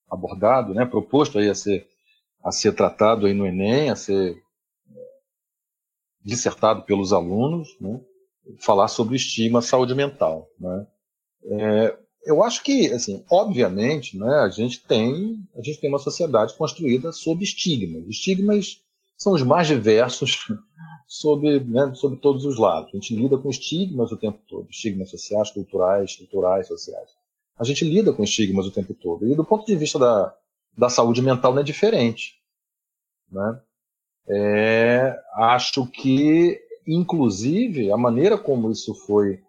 abordado, né, proposto aí a ser, a ser tratado aí no Enem, a ser é, dissertado pelos alunos, né, falar sobre estigma saúde mental, né. É, eu acho que, assim, obviamente, né, a gente tem a gente tem uma sociedade construída sob estigmas. Estigmas são os mais diversos sobre, né, sobre todos os lados. A gente lida com estigmas o tempo todo, estigmas sociais, culturais, culturais, sociais a gente lida com estigmas o tempo todo. E do ponto de vista da, da saúde mental não é diferente. Né? É, acho que, inclusive, a maneira como isso foi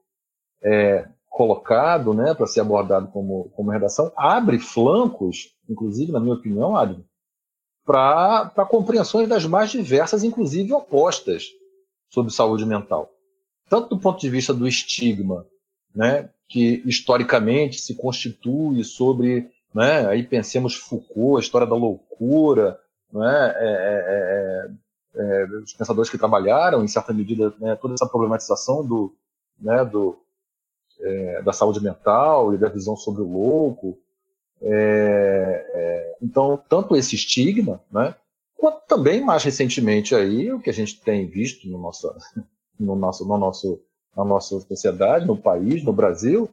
é, colocado né, para ser abordado como, como redação abre flancos, inclusive, na minha opinião, para compreensões das mais diversas, inclusive opostas, sobre saúde mental. Tanto do ponto de vista do estigma, né, que historicamente se constitui sobre, né, aí pensemos Foucault, a história da loucura, né, é, é, é, os pensadores que trabalharam, em certa medida, né, toda essa problematização do, né, do, da saúde mental e da visão sobre o louco. então, tanto esse estigma, né, quanto também mais recentemente aí o que a gente tem visto no nosso, no nosso, no nosso na nossa sociedade, no país, no Brasil,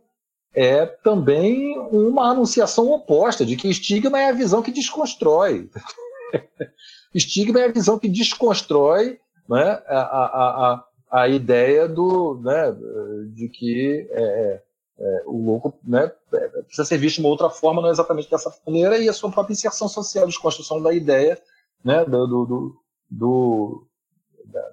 é também uma anunciação oposta de que estigma é a visão que desconstrói. estigma é a visão que desconstrói né, a, a, a, a ideia do, né, de que é, é, é o louco né, é, precisa ser visto de uma outra forma, não é exatamente dessa maneira, e a sua própria inserção social, desconstrução da ideia né, do, do, do,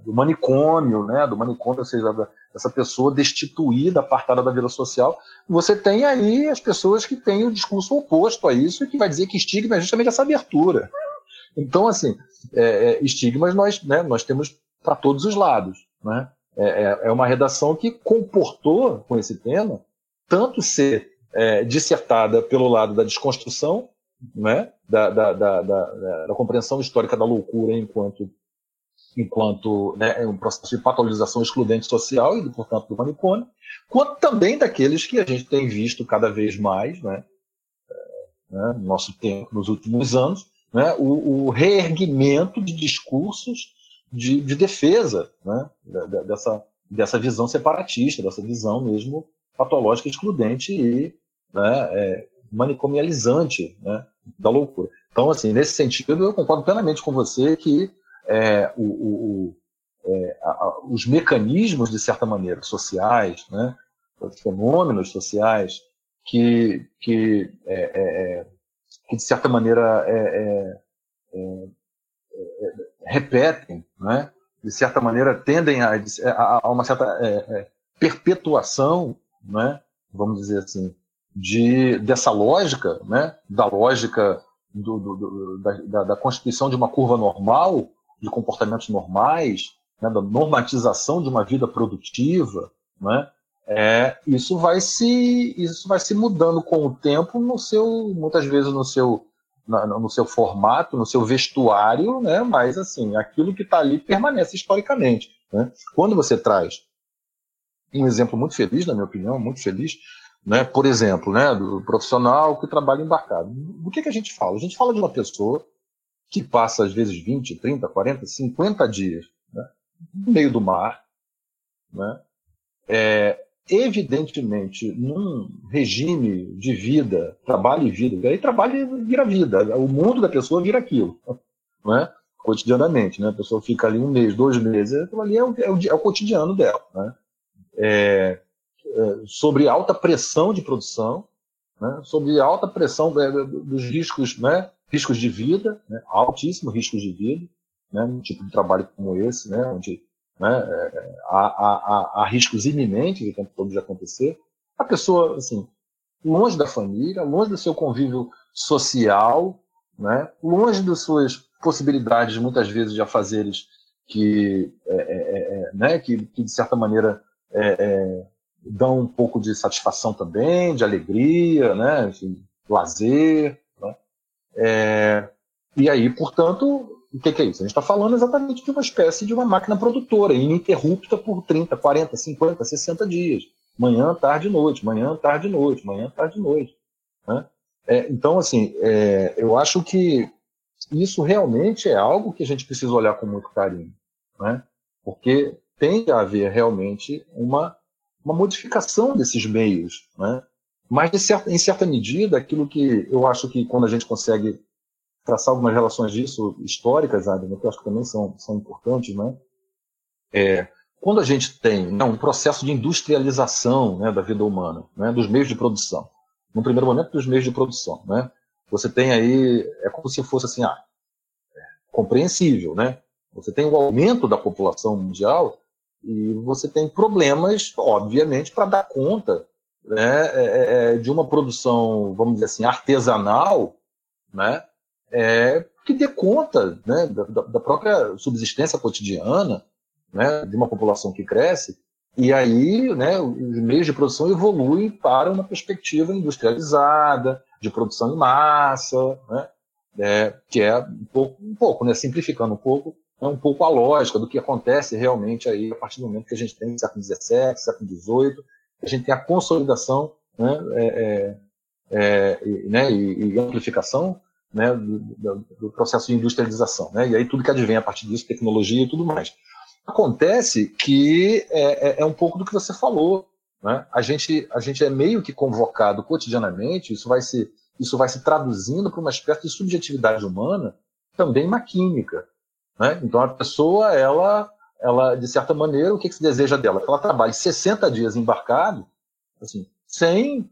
do, manicômio, né, do manicômio, ou seja, da, essa pessoa destituída, apartada da vida social. Você tem aí as pessoas que têm o discurso oposto a isso e que vai dizer que estigma é justamente essa abertura. Então, assim, é, estigmas nós, né, nós temos para todos os lados. Né? É, é, é uma redação que comportou com esse tema tanto ser é, dissertada pelo lado da desconstrução, né, da, da, da, da, da compreensão histórica da loucura enquanto enquanto né, é um processo de patologização excludente social e, portanto, do manicômio, quanto também daqueles que a gente tem visto cada vez mais, né, né? No nosso tempo, nos últimos anos, né, o, o reerguimento de discursos de, de defesa né, dessa, dessa visão separatista, dessa visão mesmo patológica, excludente e né, é, manicomializante né, da loucura. Então, assim, nesse sentido, eu concordo plenamente com você que é, o, o, é, a, os mecanismos, de certa maneira, sociais, né, os fenômenos sociais que, que, é, é, é que de certa maneira, é, repetem, né, de certa maneira, tendem a, a, uma certa perpetuação, né, vamos dizer assim, de, dessa lógica, né, da lógica do, do, do, da, da, constituição de uma curva normal, de comportamentos normais, né, da normatização de uma vida produtiva, né, é, isso vai se isso vai se mudando com o tempo no seu muitas vezes no seu no seu formato no seu vestuário né? Mas assim aquilo que está ali permanece historicamente né? quando você traz um exemplo muito feliz na minha opinião muito feliz né? Por exemplo né? Do profissional que trabalha embarcado. Do que que a gente fala? A gente fala de uma pessoa que passa às vezes 20, 30, 40, 50 dias né, no meio do mar, né, é, evidentemente num regime de vida, trabalho e vida, aí trabalho vira vida, o mundo da pessoa vira aquilo, né, cotidianamente, né, a pessoa fica ali um mês, dois meses, aquilo ali é o, é o, é o cotidiano dela, né, é, é, sobre alta pressão de produção, né, sobre alta pressão é, dos riscos, né, riscos de vida, né, altíssimos riscos de vida, né, um tipo de trabalho como esse, né, onde né, é, há, há, há, riscos iminentes o tempo todo de acontecer. A pessoa, assim, longe da família, longe do seu convívio social, né, longe das suas possibilidades, muitas vezes, de afazeres que, é, é, é, é né, que, que, de certa maneira, é, dão um pouco de satisfação também, de alegria, né, de lazer, é, e aí, portanto, o que, que, é isso? A gente está falando exatamente de uma espécie de uma máquina produtora, ininterrupta por 30, 40, 50, 60 dias. Manhã, tarde noite, manhã, tarde noite, manhã, tarde noite. Né? É, então, assim, é, eu acho que isso realmente é algo que a gente precisa olhar com muito carinho. Né? Porque tem a haver realmente uma, uma modificação desses meios. Né? Mas, certa, em certa medida, aquilo que eu acho que quando a gente consegue traçar algumas relações disso históricas, Adam, que eu acho que também são, são importantes, né? É, quando a gente tem né, um processo de industrialização né, da vida humana, né, dos meios de produção, no primeiro momento dos meios de produção, né, você tem aí, é como se fosse assim, ah, é compreensível, né? Você tem o aumento da população mundial e você tem problemas, obviamente, para dar conta né, é, é, é, de uma produção, vamos dizer assim, artesanal, né, é, que dê conta né, da, da, própria subsistência cotidiana né, de uma população que cresce, e aí né, os meios de produção evoluem para uma perspectiva industrializada, de produção em massa, né, é, que é um pouco, um pouco né, simplificando um pouco, é um pouco a lógica do que acontece realmente aí a partir do momento que a gente tem século XVII, século XVIII, a gente tem a consolidação né, é, é, é né, e, e, amplificação né, do, do, processo de industrialização. Né, e aí tudo que advém a partir disso, tecnologia e tudo mais. Acontece que é, é, é um pouco do que você falou. né, a, gente, a gente é meio que convocado cotidianamente, isso vai se, isso vai se traduzindo para uma espécie de subjetividade humana também maquínica. Né? Então a pessoa, ela, ela, de certa maneira, o que, que se deseja dela? Ela trabalhe 60 dias embarcado, assim, sem,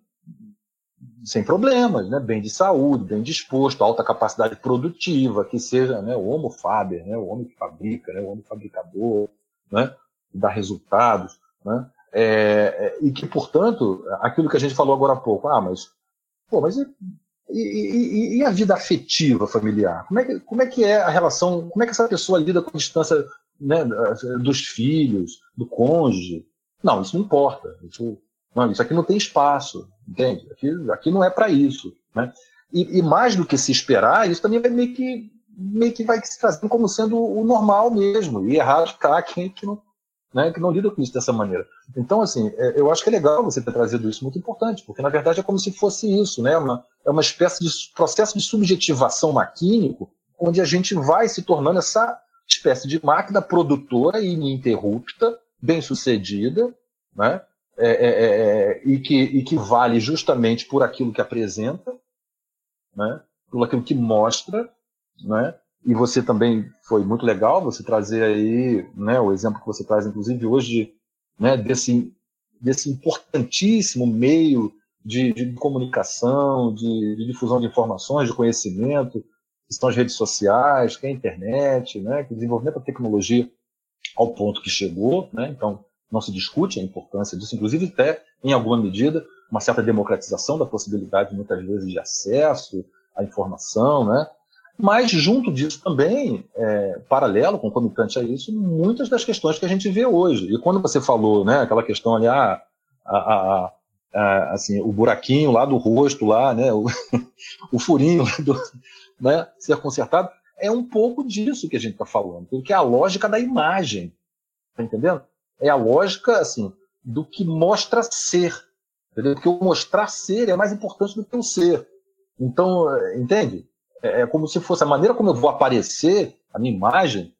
sem problemas, né? bem de saúde, bem disposto, alta capacidade produtiva, que seja né, o homo faber, né? o homem que fabrica, né? o homem fabricador, né? que dá resultados, né? É, é, e que, portanto, aquilo que a gente falou agora há pouco, ah, mas, pô, mas e, e, e, a vida afetiva familiar? Como é, que, como é que é a relação, como é que essa pessoa lida com a distância né, dos filhos, do cônjuge? Não, isso não importa. Isso, isso aqui não tem espaço, entende? Aqui, aqui não é para isso. Né? E, e, mais do que se esperar, isso também vai meio que, meio que vai se trazendo como sendo o normal mesmo. E erradicar quem que não, né, que não lida com isso dessa maneira. Então, assim, é, eu acho que é legal você ter trazido isso, muito importante, porque na verdade é como se fosse isso, né, uma, é uma espécie de processo de subjetivação maquínico, onde a gente vai se tornando essa espécie de máquina produtora e ininterrupta, bem sucedida, né, é, é, é, é, e, que, e que vale justamente por aquilo que apresenta, né, por aquilo que mostra, né, e você também foi muito legal você trazer aí né, o exemplo que você traz, inclusive hoje, né, desse, desse importantíssimo meio de, de comunicação, de, de, difusão de informações, de conhecimento, que são as redes sociais, que é a internet, né, que o desenvolvimento da tecnologia ao ponto que chegou, né, então não se discute a importância disso, inclusive até, em alguma medida, uma certa democratização da possibilidade, muitas vezes, de acesso à informação, né, mas, junto disso também, é, paralelo, concomitante a isso, muitas das questões que a gente vê hoje. E quando você falou, né, aquela questão ali, ah, a, a, a, assim, o buraquinho lá do rosto, lá, né, o, o furinho do, né, ser consertado, é um pouco disso que a gente está falando, porque é a lógica da imagem, tá entendendo? É a lógica, assim, do que mostra ser, entendeu? Porque o mostrar ser é mais importante do que o ser. Então, entende? É, é como se fosse a maneira como eu vou aparecer, a minha imagem,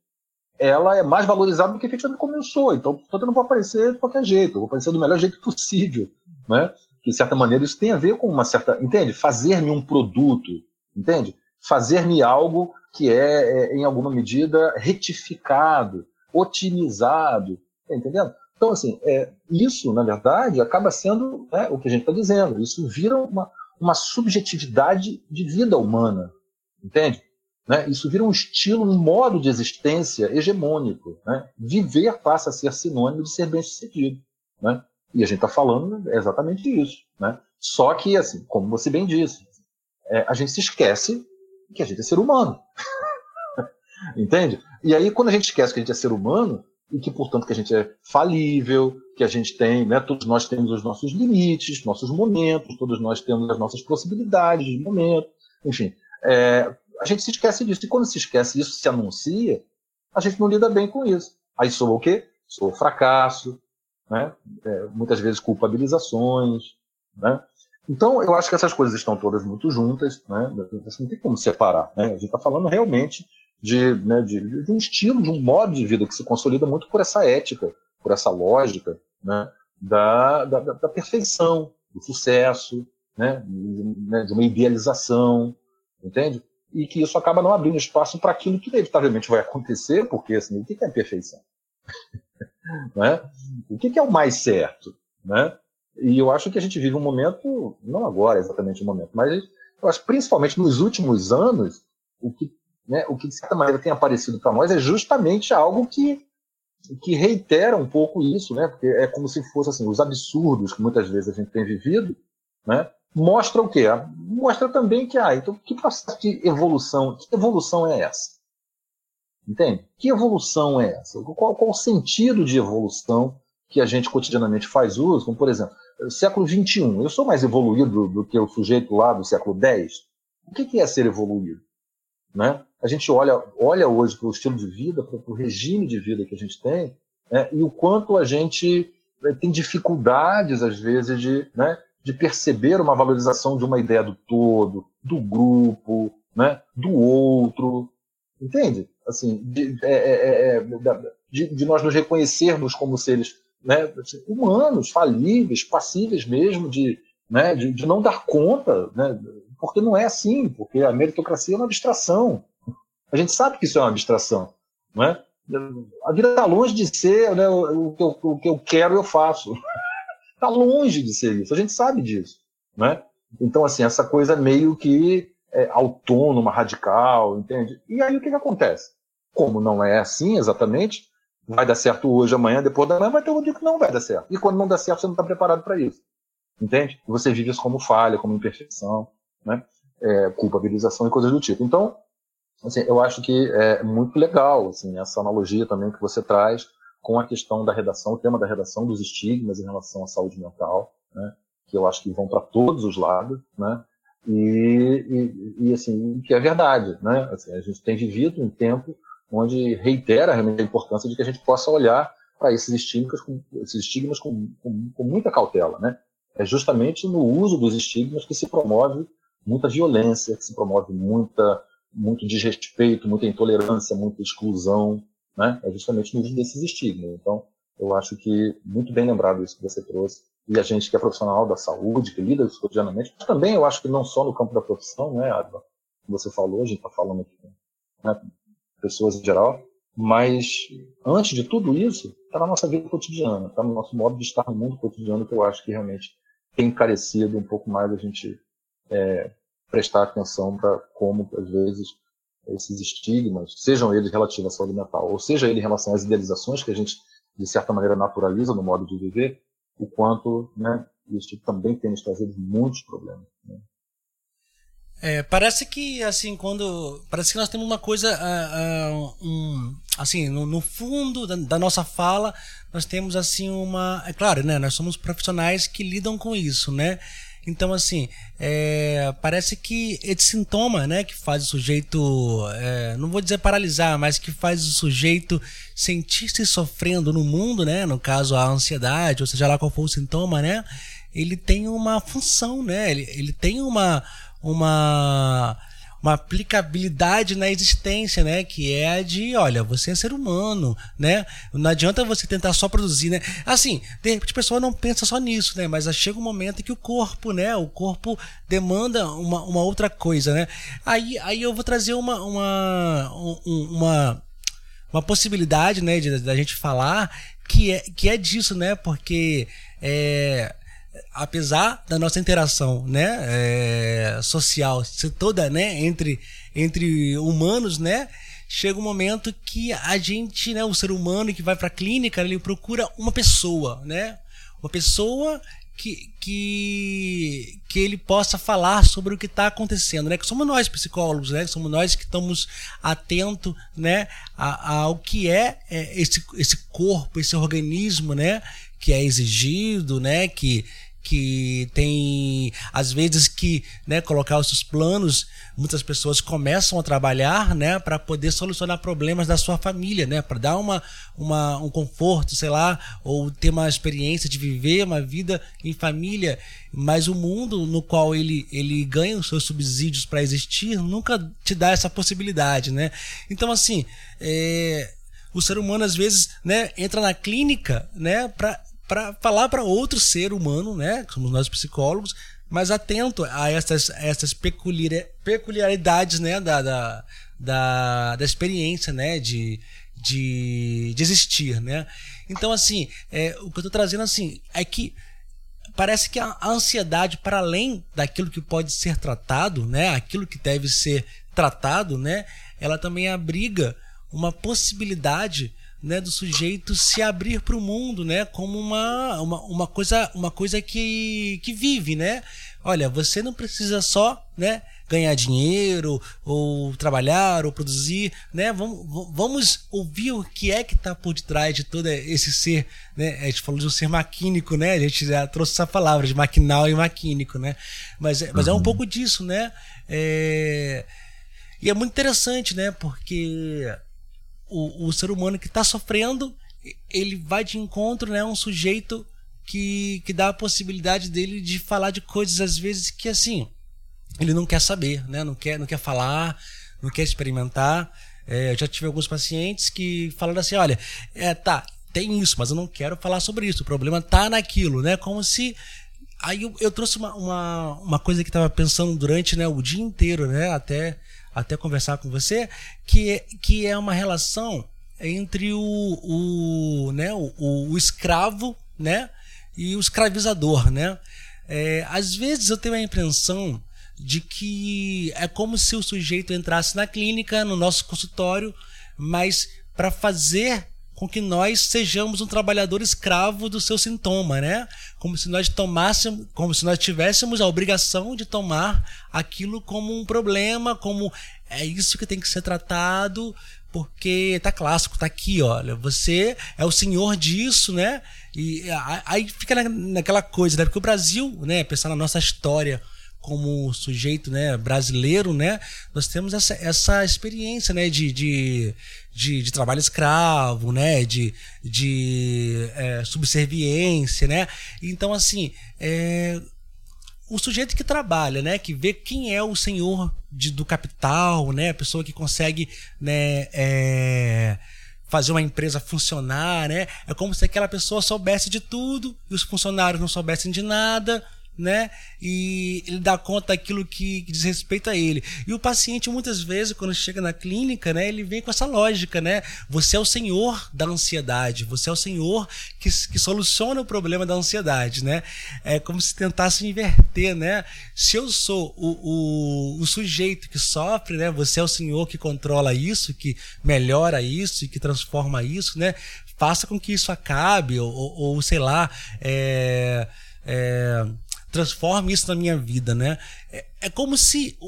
ela é mais valorizada do que efetivamente como eu sou. Então, portanto, eu não vou aparecer de qualquer jeito, eu vou aparecer do melhor jeito possível. Né? De certa maneira, isso tem a ver com uma certa. Entende? Fazer-me um produto, entende? Fazer-me algo que é, é, em alguma medida, retificado, otimizado. Tá entendendo? Então, assim, é, isso, na verdade, acaba sendo né, o que a gente está dizendo. Isso vira uma, uma subjetividade de vida humana. Entende? Né? Isso vira um estilo, um modo de existência hegemônico. Né? Viver passa a ser sinônimo de ser bem-sucedido. Né? E a gente está falando exatamente isso. Né? Só que, assim, como você bem disse, é, a gente se esquece que a gente é ser humano. Entende? E aí, quando a gente esquece que a gente é ser humano, e que, portanto, que a gente é falível, que a gente tem, né, todos nós temos os nossos limites, nossos momentos, todos nós temos as nossas possibilidades de momento, enfim, é, a gente se esquece disso. E quando se esquece disso, se anuncia, a gente não lida bem com isso. Aí soa o quê? Soa fracasso, né? É, muitas vezes culpabilizações. Né? Então, eu acho que essas coisas estão todas muito juntas. Né? Não tem como separar. Né? A gente está falando realmente de, né, de, de, um estilo, de um modo de vida que se consolida muito por essa ética, por essa lógica né? da, da, da perfeição, do sucesso, né? de uma idealização, entende? E que isso acaba não abrindo espaço para aquilo que inevitavelmente vai acontecer, porque assim, o que é perfeição? né? O que é o mais certo? Né? E eu acho que a gente vive um momento, não agora exatamente o um momento, mas eu acho principalmente nos últimos anos, o que, né, o que de certa maneira tem aparecido para nós é justamente algo que, que reitera um pouco isso, né? porque é como se fosse assim, os absurdos que muitas vezes a gente tem vivido, né? mostra o quê? Mostra também que, ah, então que processo de evolução, que evolução é essa? Entende? Que evolução é essa? Qual, qual o sentido de evolução que a gente cotidianamente faz uso? Como, por exemplo, século XXI, eu sou mais evoluído do que o sujeito lá do século X? O que é ser evoluído? Né? A gente olha, olha hoje para o estilo de vida, para o regime de vida que a gente tem, né? e o quanto a gente eh, tem dificuldades, às vezes, de, né? de perceber uma valorização de uma ideia do todo, do grupo, né, do outro, entende? Assim, de, é, é, é, é de, de nós nos reconhecermos como seres né, humanos, falíveis, passíveis mesmo de, né, de, de, não dar conta, né, porque não é assim, porque a meritocracia é uma abstração. A gente sabe que isso é uma abstração. Né? A vida está longe de ser né, o, que eu, o que eu quero, eu faço. Está longe de ser isso, a gente sabe disso. Né? Então, assim, essa coisa meio que é, autônoma, radical, entende? E aí o que, que acontece? Como não é assim exatamente, vai dar certo hoje, amanhã, depois da manhã, vai ter um dia que não vai dar certo. E quando não dá certo, você não está preparado para isso. Entende? Você vive isso como falha, como imperfeição, né? É, culpabilização e coisas do tipo. Então, assim, eu acho que é muito legal assim, essa analogia também que você traz com a questão da redação, o tema da redação dos estigmas em relação à saúde mental, né? que eu acho que vão para todos os lados, né? E, e, e, assim, que é verdade, né? Assim, a gente tem vivido um tempo onde reitera realmente a importância de que a gente possa olhar para esses estigmas, com, esses estigmas com, com, com, muita cautela, né? É justamente no uso dos estigmas que se promove muita violência, que se promove muita, muito desrespeito, muita intolerância, muita exclusão, né? É justamente no uso desses estigmas. Então, eu acho que muito bem lembrado isso que você trouxe e a gente que é profissional da saúde, que lida isso cotidianamente, mas também eu acho que não só no campo da profissão, né, Adva, você falou, a gente está falando aqui né, pessoas em geral, mas antes de tudo isso, está na nossa vida cotidiana, está no nosso modo de estar no mundo cotidiano, que eu acho que realmente tem encarecido um pouco mais a gente é, prestar atenção para como, às vezes, esses estigmas, sejam eles relativos à saúde mental, ou seja ele em relação às idealizações que a gente, de certa maneira, naturaliza no modo de viver, o quanto né, isso também tem nos trazido muitos problemas. Né? É, parece que assim quando parece que nós temos uma coisa uh, uh, um, assim no, no fundo da, da, nossa fala nós temos assim uma é claro né nós somos profissionais que lidam com isso né então, assim, é, parece que esse sintoma, né, que faz o sujeito, é, não vou dizer paralisar, mas que faz o sujeito sentir-se sofrendo no mundo, né, no caso a ansiedade, ou seja lá qual for o sintoma, né, ele tem uma função, né, ele, ele tem uma, uma uma aplicabilidade na existência, né? Que é a de, olha, você é ser humano, né? Não adianta você tentar só produzir, né? Assim, de repente a pessoa não pensa só nisso, né? Mas chega um momento que o corpo, né? O corpo demanda uma, uma outra coisa, né? Aí, aí eu vou trazer uma, uma, uma, uma possibilidade, né? Da gente falar que é, que é disso, né? Porque é, apesar da nossa interação né, é, social ser toda né, entre, entre humanos, né, chega um momento que a gente, né, o ser humano que vai para a clínica, ele procura uma pessoa, né, uma pessoa que, que, que ele possa falar sobre o que está acontecendo, né? Que somos nós psicólogos, né? Somos nós que estamos atentos, né? ao que é, é esse, esse corpo, esse organismo, né? Que é exigido, né? Que, que tem às vezes que né, colocar os seus planos muitas pessoas começam a trabalhar né para poder solucionar problemas da sua família né para dar uma, uma um conforto sei lá ou ter uma experiência de viver uma vida em família. Mas o mundo no qual ele ele ganha os seus subsídios para existir nunca te dá essa possibilidade né. Então assim é, o ser humano às vezes né entra na clínica né para para falar para outro ser humano, né? Somos nós psicólogos, mas atento a essas, essas peculiaridades, né? Da, da, da, da experiência, né? De, de, de existir, né? Então, assim, é, o que eu estou trazendo, assim, é que parece que a ansiedade, para além daquilo que pode ser tratado, né? Aquilo que deve ser tratado, né? Ela também abriga uma possibilidade né, do sujeito se abrir para o mundo, né, como uma, uma, uma, coisa, uma coisa que, que vive, né? Olha, você não precisa só, né, ganhar dinheiro ou trabalhar ou produzir, né? Vamos, vamos ouvir o que é que está por detrás de todo esse ser, né? A gente falou de um ser maquínico, né? A gente já trouxe essa palavra de maquinal e maquínico, né? Mas, é, mas é um uhum. pouco disso, né? É... E é muito interessante, né? Porque o, o ser humano que está sofrendo, ele vai de encontro, né, um sujeito que, que dá a possibilidade dele de falar de coisas às vezes que assim ele não quer saber, né, não quer, não quer falar, não quer experimentar. É, eu já tive alguns pacientes que falaram assim, olha, é, tá, tem isso, mas eu não quero falar sobre isso. O problema tá naquilo, né? Como se aí eu, eu trouxe uma, uma, uma, coisa que estava pensando durante né, o dia inteiro, né? Até até conversar com você, que, que é uma relação entre o, o, né, o, o escravo né, e o escravizador. Né? É, às vezes eu tenho a impressão de que é como se o sujeito entrasse na clínica, no nosso consultório, mas para fazer com que nós sejamos um trabalhador escravo do seu sintoma, né? Como se nós tomássemos, como se nós tivéssemos a obrigação de tomar aquilo como um problema, como é isso que tem que ser tratado, porque tá clássico, tá aqui, olha, você é o senhor disso, né? E aí fica naquela coisa, né? Porque o Brasil, né, pensar na nossa história, como sujeito né, brasileiro, né, nós temos essa, essa experiência né, de, de, de, de trabalho escravo, né, de, de é, subserviência. Né? Então, assim, é, o sujeito que trabalha, né, que vê quem é o senhor de, do capital, né, a pessoa que consegue né, é, fazer uma empresa funcionar, né, é como se aquela pessoa soubesse de tudo e os funcionários não soubessem de nada né? E ele dá conta daquilo que, diz respeito a ele. E o paciente, muitas vezes, quando chega na clínica, né, ele vem com essa lógica, né? Você é o senhor da ansiedade, você é o senhor que, que soluciona o problema da ansiedade, né? É como se tentasse inverter, né? Se eu sou o, o, o sujeito que sofre, né? Você é o senhor que controla isso, que melhora isso e que transforma isso, né? Faça com que isso acabe, ou, ou, ou sei lá, é, é transforme isso na minha vida, né? É, é como se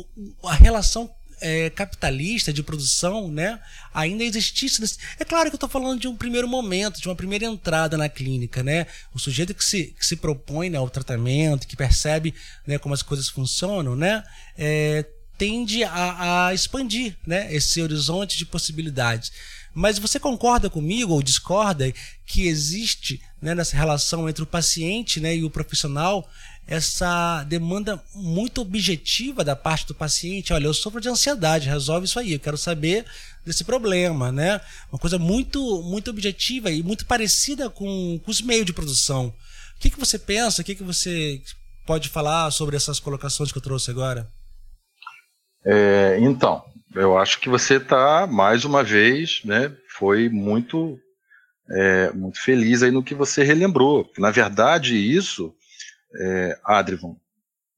a relação é, capitalista de produção, né, ainda existisse. Nesse... É claro que eu estou falando de um primeiro momento, de uma primeira entrada na clínica, né? O sujeito que se, que se propõe né, ao tratamento, que percebe né, como as coisas funcionam, né, é, tende a, a expandir, né, esse horizonte de possibilidades. Mas você concorda comigo ou discorda que existe né, nessa relação entre o paciente né, e o profissional essa demanda muito objetiva da parte do paciente. Olha, eu sofro de ansiedade, resolve isso aí, eu quero saber desse problema, né? Uma coisa muito, muito objetiva e muito parecida com, com os meios de produção. O que, que você pensa? O que, que você pode falar sobre essas colocações que eu trouxe agora? É, então, eu acho que você está, mais uma vez, né, foi muito, é, muito feliz aí no que você relembrou. Na verdade, isso é, Adrivon.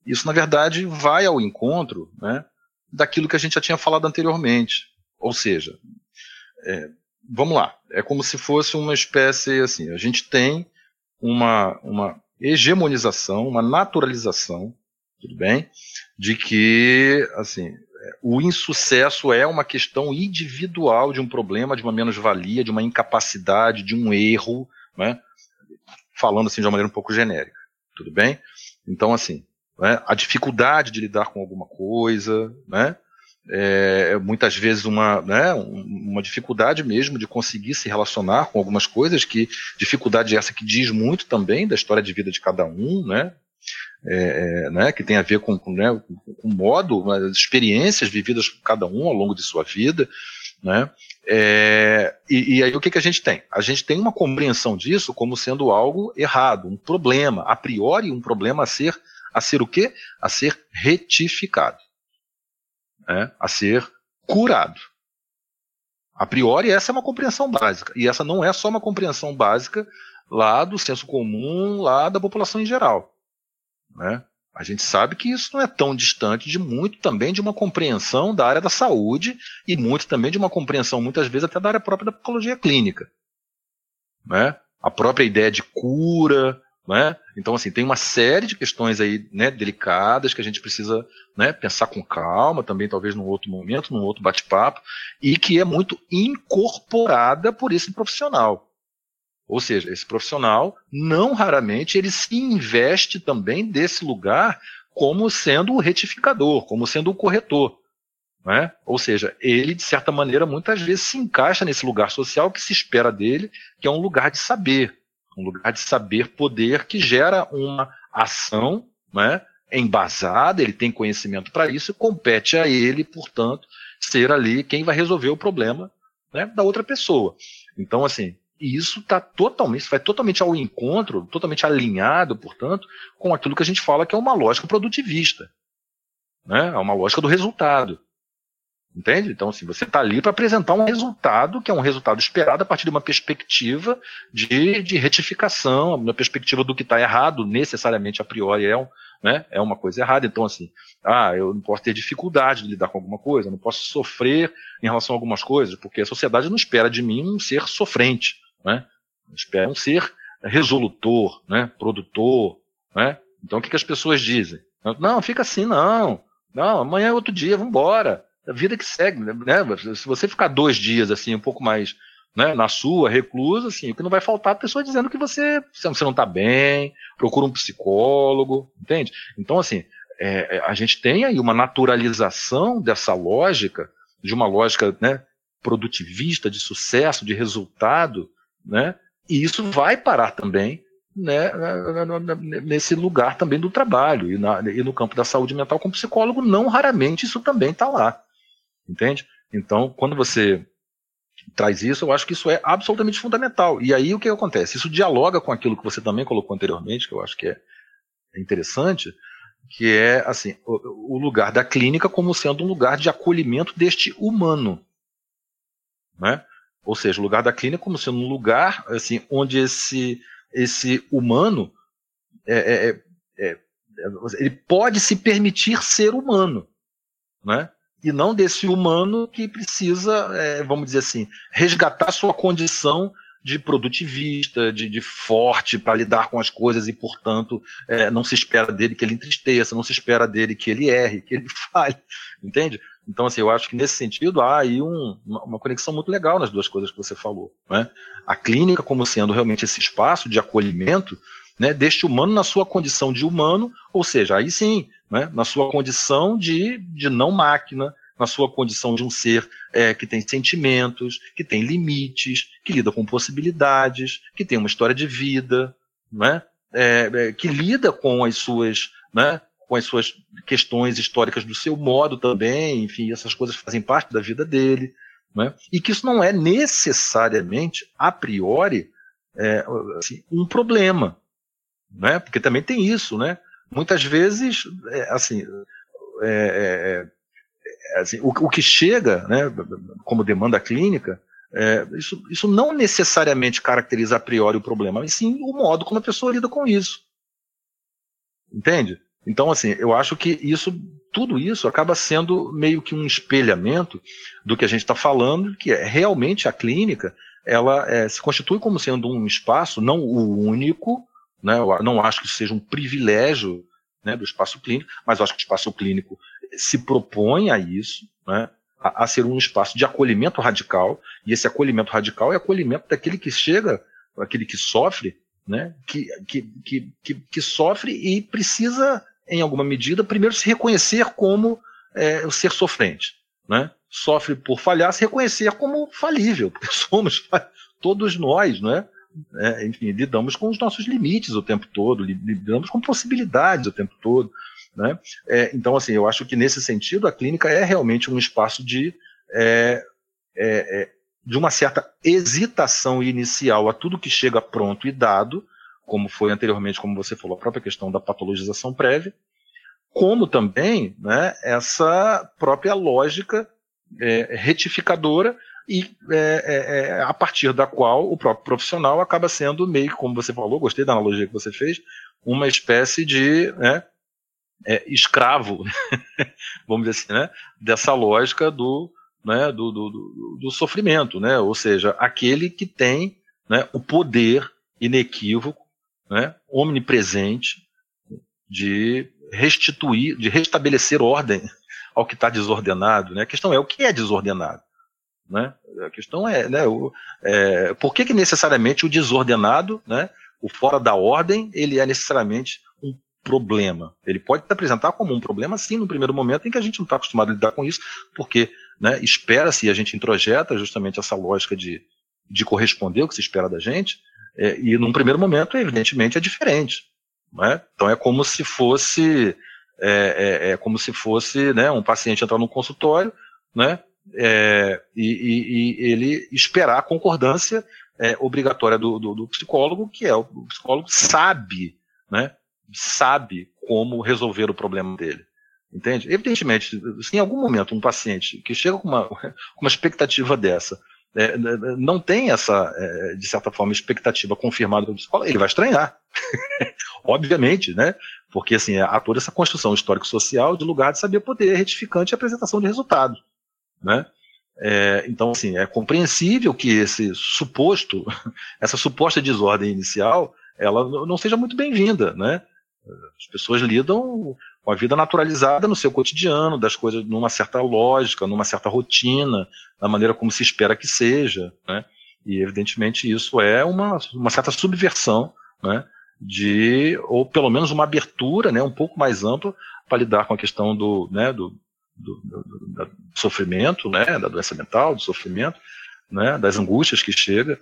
Isso, na verdade, vai ao encontro né, daquilo que a gente já tinha falado anteriormente. Ou seja, é, vamos lá, é como se fosse uma espécie assim: a gente tem uma, uma hegemonização, uma naturalização, tudo bem, de que assim o insucesso é uma questão individual de um problema, de uma menos-valia, de uma incapacidade, de um erro, né? falando assim de uma maneira um pouco genérica tudo bem? Então, assim, né, a dificuldade de lidar com alguma coisa, né? É, muitas vezes uma, né, uma dificuldade mesmo de conseguir se relacionar com algumas coisas, que dificuldade essa que diz muito também da história de vida de cada um, né, é, é, né, que tem a ver com, né, com o modo, as experiências vividas por cada um ao longo de sua vida, né, é, e, e, aí o que, que a gente tem? A gente tem uma compreensão disso como sendo algo errado, um problema, a priori um problema a ser, a ser o quê? A ser retificado, né? a ser curado. A priori essa é uma compreensão básica, e essa não é só uma compreensão básica lá do senso comum, lá da população em geral. Né? A gente sabe que isso não é tão distante de muito também de uma compreensão da área da saúde e muito também de uma compreensão, muitas vezes, até da área própria da psicologia clínica. Né? A própria ideia de cura. Né? Então, assim, tem uma série de questões aí né, delicadas que a gente precisa né, pensar com calma, também talvez num outro momento, num outro bate-papo, e que é muito incorporada por esse profissional. Ou seja, esse profissional, não raramente, ele se investe também desse lugar como sendo o retificador, como sendo o corretor. Né? Ou seja, ele, de certa maneira, muitas vezes se encaixa nesse lugar social que se espera dele, que é um lugar de saber, um lugar de saber poder que gera uma ação né, embasada, ele tem conhecimento para isso e compete a ele, portanto, ser ali quem vai resolver o problema né, da outra pessoa. Então, assim, E isso está totalmente, vai totalmente ao encontro, totalmente alinhado, portanto, com aquilo que a gente fala que é uma lógica produtivista. Né? É uma lógica do resultado. Entende? Então, assim, você está ali para apresentar um resultado que é um resultado esperado a partir de uma perspectiva de, de retificação, uma perspectiva do que está errado, necessariamente a priori é, um, né, é uma coisa errada. Então, assim, ah, eu não posso ter dificuldade de lidar com alguma coisa, não posso sofrer em relação a algumas coisas, porque a sociedade não espera de mim um ser sofrente, né? Espera um ser resolutor, né, produtor, né? Então, o que, que as pessoas dizem? Não, fica assim, não. Não, amanhã é outro dia, vamos embora a vida que segue, né? Se você ficar dois dias assim, um pouco mais né, na sua, reclusa, assim, o que não vai faltar é a pessoa dizendo que você, você não está bem, procura um psicólogo, entende? Então, assim, é, é, a gente tem aí uma naturalização dessa lógica, de uma lógica né, produtivista, de sucesso, de resultado, né? E isso vai parar também né, nesse lugar também do trabalho e, na, e no campo da saúde mental como psicólogo, não raramente isso também está lá. Entende? Então, quando você traz isso, eu acho que isso é absolutamente fundamental. E aí o que acontece? Isso dialoga com aquilo que você também colocou anteriormente, que eu acho que é interessante, que é assim o, o lugar da clínica como sendo um lugar de acolhimento deste humano, né? Ou seja, o lugar da clínica como sendo um lugar assim onde esse esse humano é, é, é, é ele pode se permitir ser humano, né? e não desse humano que precisa, é, vamos dizer assim, resgatar sua condição de produtivista, de, de forte para lidar com as coisas e, portanto, é, não se espera dele que ele entristeça, não se espera dele que ele erre, que ele falhe, entende? Então, assim, eu acho que nesse sentido há aí um, uma, conexão muito legal nas duas coisas que você falou. Né? A clínica como sendo realmente esse espaço de acolhimento né, deste humano na sua condição de humano, ou seja, aí sim, né, na sua condição de, de não máquina, na sua condição de um ser é, que tem sentimentos, que tem limites, que lida com possibilidades, que tem uma história de vida, né, é, é, que lida com as suas, né, com as suas questões históricas do seu modo também, enfim, essas coisas fazem parte da vida dele, né, e que isso não é necessariamente, a priori, é, assim, um problema, né, porque também tem isso, né, muitas vezes, é, assim, é, é, é, assim o, o, que chega, né, como demanda clínica, é, isso, isso não necessariamente caracteriza a priori o problema, mas sim o modo como a pessoa lida com isso. Entende? Então, assim, eu acho que isso, tudo isso acaba sendo meio que um espelhamento do que a gente está falando, que é realmente a clínica, ela é, se constitui como sendo um espaço, não o único, né? Eu não acho que isso seja um privilégio né, do espaço clínico, mas acho que o espaço clínico se propõe a isso, né, a, a, ser um espaço de acolhimento radical, e esse acolhimento radical é acolhimento daquele que chega, aquele que sofre, né, que, que, que, que sofre e precisa, em alguma medida, primeiro se reconhecer como é, o ser sofrente. Né? Sofre por falhar, se reconhecer como falível, porque somos todos nós, não é? é, enfim, lidamos com os nossos limites o tempo todo, lidamos com possibilidades o tempo todo. Né? É, então, assim, eu acho que nesse sentido a clínica é realmente um espaço de, é, é, é, de uma certa hesitação inicial a tudo que chega pronto e dado, como foi anteriormente, como você falou, a própria questão da patologização prévia, como também né, essa própria lógica é, retificadora e é, é, é, a partir da qual o próprio profissional acaba sendo meio, como você falou, gostei da analogia que você fez, uma espécie de né, é, escravo, vamos dizer assim, né, dessa lógica do, né, do, do, do, do, sofrimento, né, ou seja, aquele que tem né, o poder inequívoco, né, omnipresente, de restituir, de restabelecer ordem ao que está desordenado. Né? A questão é o que é desordenado. Né? A questão é, né, o, é, por que, que necessariamente o desordenado, né, o fora da ordem, ele é necessariamente um problema? Ele pode se apresentar como um problema, sim, no primeiro momento em que a gente não está acostumado a lidar com isso, porque né, espera-se e a gente introjeta justamente essa lógica de, de corresponder o que se espera da gente, é, e num primeiro momento, evidentemente, é diferente. Né? Então é como se fosse é, é, é como se fosse né, um paciente entrar no consultório, né, é, e, e, e, ele esperar a concordância é, obrigatória do, do, do, psicólogo, que é o, o psicólogo sabe, né, sabe como resolver o problema dele. Entende? Evidentemente, se em algum momento um paciente que chega com uma, uma expectativa dessa é, não tem essa, é, de certa forma, expectativa confirmada pelo psicólogo, ele vai estranhar. Obviamente, né? Porque assim, há toda essa construção histórico-social de lugar de saber poder retificante e apresentação de resultados. Né? É, então, assim, é compreensível que esse suposto, essa suposta desordem inicial, ela não seja muito bem-vinda, né? As pessoas lidam com a vida naturalizada no seu cotidiano, das coisas numa certa lógica, numa certa rotina, da maneira como se espera que seja, né? E evidentemente isso é uma, uma certa subversão, né? De ou pelo menos uma abertura, né? Um pouco mais ampla para lidar com a questão do, né? Do, do, do, do, sofrimento, né? Da doença mental, do sofrimento, né? Das angústias que chega,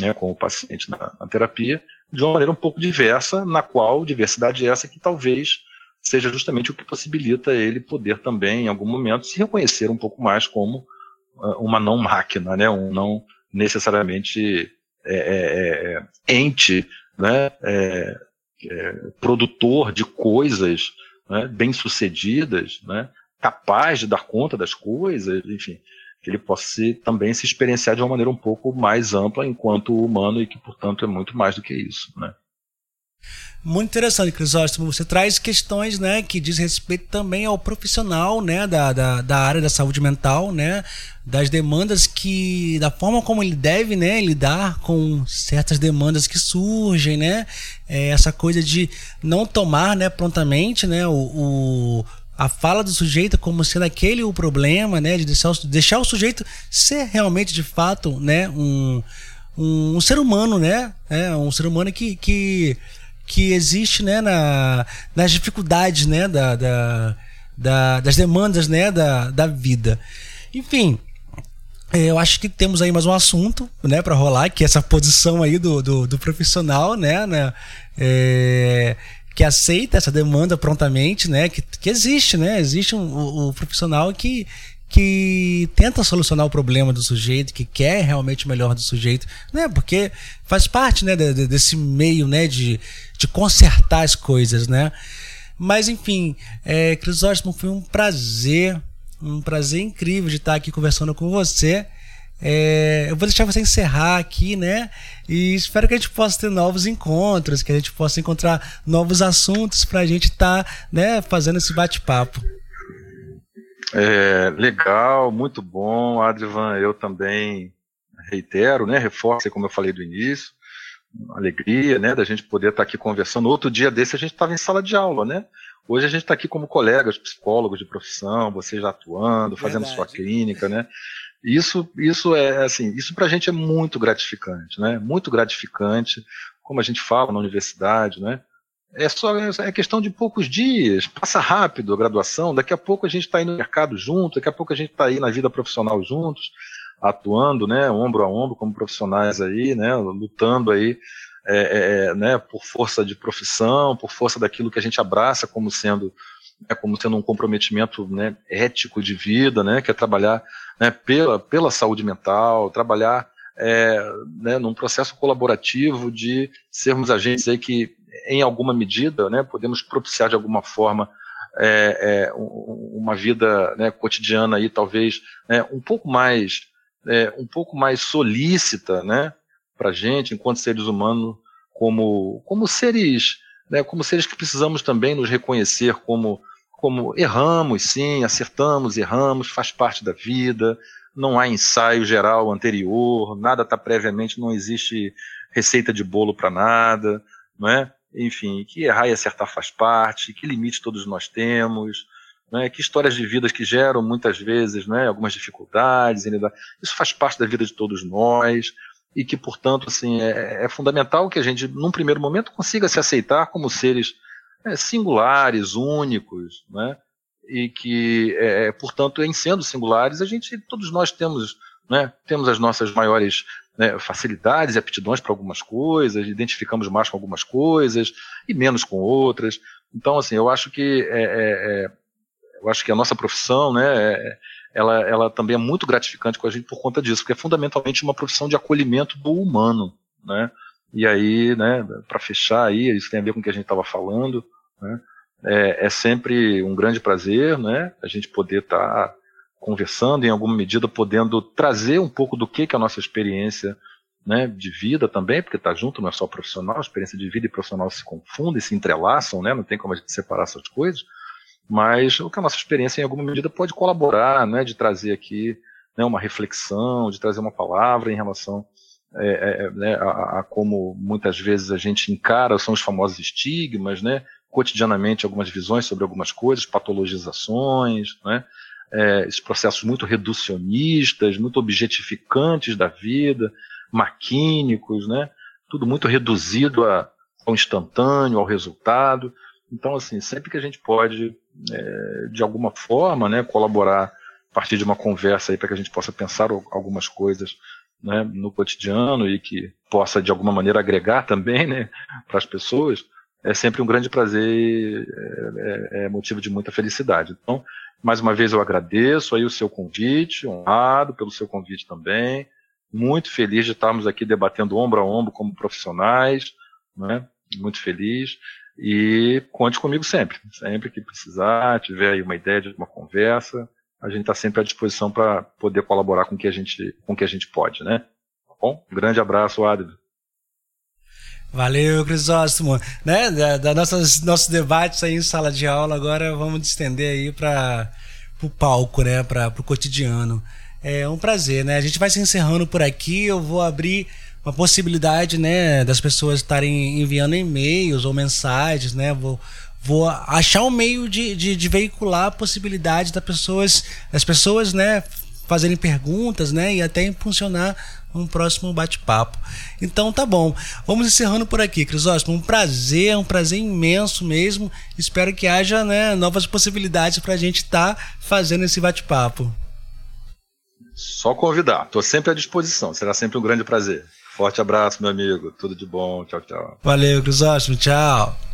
né? Com o paciente na, na terapia de uma maneira um pouco diversa, na qual diversidade é essa que talvez seja justamente o que possibilita ele poder também, em algum momento, se reconhecer um pouco mais como uh, uma não máquina, né? um não necessariamente é, é, é ente, né? É, é, produtor de coisas né? bem-sucedidas, né? capaz de dar conta das coisas, enfim, que ele possa se, também se experienciar de uma maneira um pouco mais ampla enquanto humano e que, portanto, é muito mais do que isso, né? Muito interessante, Crisóstomo. Você traz questões né, que diz respeito também ao profissional né, da, da, da, área da saúde mental, né, das demandas que. da forma como ele deve né, lidar com certas demandas que surgem, né? É, essa coisa de não tomar né, prontamente né, o, o a fala do sujeito como sendo aquele o problema, né? De deixar o, deixar o sujeito ser realmente, de fato, né? Um, um, um ser humano, né? É, um ser humano que, que, que existe, né? Na, nas dificuldades, né? Da, da, da, das demandas, né? Da, da vida. Enfim, é, eu acho que temos aí mais um assunto, né, para rolar, que é essa posição aí do, do, do profissional, né, né é, que aceita essa demanda prontamente, né? Que, que existe, né? Existe um, um, um profissional que, que tenta solucionar o problema do sujeito, que quer realmente o melhor do sujeito, né? Porque faz parte, né, de, de, desse meio, né, de, de consertar as coisas, né? Mas enfim, é, Crisóstomo, foi um prazer, um prazer incrível de estar aqui conversando com você. É, eu vou deixar você encerrar aqui, né? E espero que a gente possa ter novos encontros, que a gente possa encontrar novos assuntos para a gente estar, tá, né, fazendo esse bate-papo. É, legal, muito bom, Adrivan. Eu também reitero, né? Reforço, como eu falei do início, alegria, né, da gente poder estar aqui conversando. Outro dia desse a gente estava em sala de aula, né? Hoje a gente está aqui como colegas, psicólogos de profissão, você já atuando, fazendo Verdade. sua clínica, né? Isso, isso é assim, isso para a gente é muito gratificante, né? Muito gratificante, como a gente fala na universidade, né? É só é questão de poucos dias, passa rápido a graduação. Daqui a pouco a gente está aí no mercado junto, daqui a pouco a gente está aí na vida profissional juntos, atuando, né, ombro a ombro como profissionais aí, né, lutando aí, é, é, é né, por força de profissão, por força daquilo que a gente abraça como sendo né, como tendo um comprometimento né, ético de vida, né, que é trabalhar né, pela, pela saúde mental, trabalhar é, né, num processo colaborativo de sermos agentes aí que, em alguma medida, né, podemos propiciar de alguma forma é, é, uma vida né, cotidiana aí talvez né, um pouco mais é, um pouco mais solícita, né, para gente enquanto seres humanos, como como seres né, como seres que precisamos também nos reconhecer como como erramos, sim, acertamos, erramos, faz parte da vida, não há ensaio geral anterior, nada está previamente, não existe receita de bolo para nada, não é? Enfim, que errar e acertar faz parte, que limite todos nós temos, é? que histórias de vidas que geram muitas vezes é? algumas dificuldades, isso faz parte da vida de todos nós, e que, portanto, assim, é, é fundamental que a gente, num primeiro momento, consiga se aceitar como seres é, singulares, únicos, né? e que, é, portanto, em sendo singulares, a gente, todos nós temos, né, temos as nossas maiores né, facilidades e aptidões para algumas coisas, identificamos mais com algumas coisas e menos com outras. Então, assim, eu acho que é, é, é eu acho que a nossa profissão, né, é, ela, ela também é muito gratificante com a gente por conta disso, porque é fundamentalmente uma profissão de acolhimento do humano, né? E aí, né, para fechar aí, isso tem a ver com o que a gente estava falando, né? É, é, sempre um grande prazer, né? A gente poder estar tá conversando, em alguma medida, podendo trazer um pouco do que, que é a nossa experiência né, de vida também, porque está junto, não é só profissional, experiência de vida e profissional se confundem, se entrelaçam, né? Não tem como a gente separar essas coisas mas o que a nossa experiência em alguma medida pode colaborar, né, de trazer aqui né, uma reflexão, de trazer uma palavra em relação é, é, é, né, a, a, como muitas vezes a gente encara, são os famosos estigmas, né, cotidianamente algumas visões sobre algumas coisas, patologizações, né, é, esses processos muito reducionistas, muito objetificantes da vida, maquínicos, né, tudo muito reduzido a, ao instantâneo, ao resultado. Então, assim, sempre que a gente pode, é, de alguma forma, né, colaborar a partir de uma conversa aí para que a gente possa pensar algumas coisas né, no cotidiano e que possa, de alguma maneira, agregar também né, para as pessoas, é sempre um grande prazer, é, é, é, motivo de muita felicidade. Então, mais uma vez eu agradeço aí o seu convite, honrado pelo seu convite também, muito feliz de estarmos aqui debatendo ombro a ombro como profissionais, né, muito feliz. E conte comigo sempre. Sempre que precisar, tiver aí uma ideia de uma conversa, a gente está sempre à disposição para poder colaborar com o que a gente, com que a gente pode, né? Tá bom? Um grande abraço, Adriano. Valeu, Crisóstomo. Né? Da, da nossas, nossos debates aí em sala de aula, agora vamos estender aí para o palco, né? Para o cotidiano. É um prazer, né? A gente vai se encerrando por aqui. Eu vou abrir uma possibilidade, né, das pessoas estarem enviando e-mails ou mensagens, né? Vou, vou achar um meio de, de, de veicular a possibilidade das pessoas, das pessoas, né, fazerem perguntas, né, e até impulsionar um próximo bate-papo. Então tá bom. Vamos encerrando por aqui, Crisóstomo. Um prazer, um prazer imenso mesmo. Espero que haja né, novas possibilidades para a gente estar tá fazendo esse bate-papo. Só convidar. Estou sempre à disposição. Será sempre um grande prazer. Forte abraço, meu amigo. Tudo de bom. Tchau, tchau. Valeu, Crisóstomo. Tchau.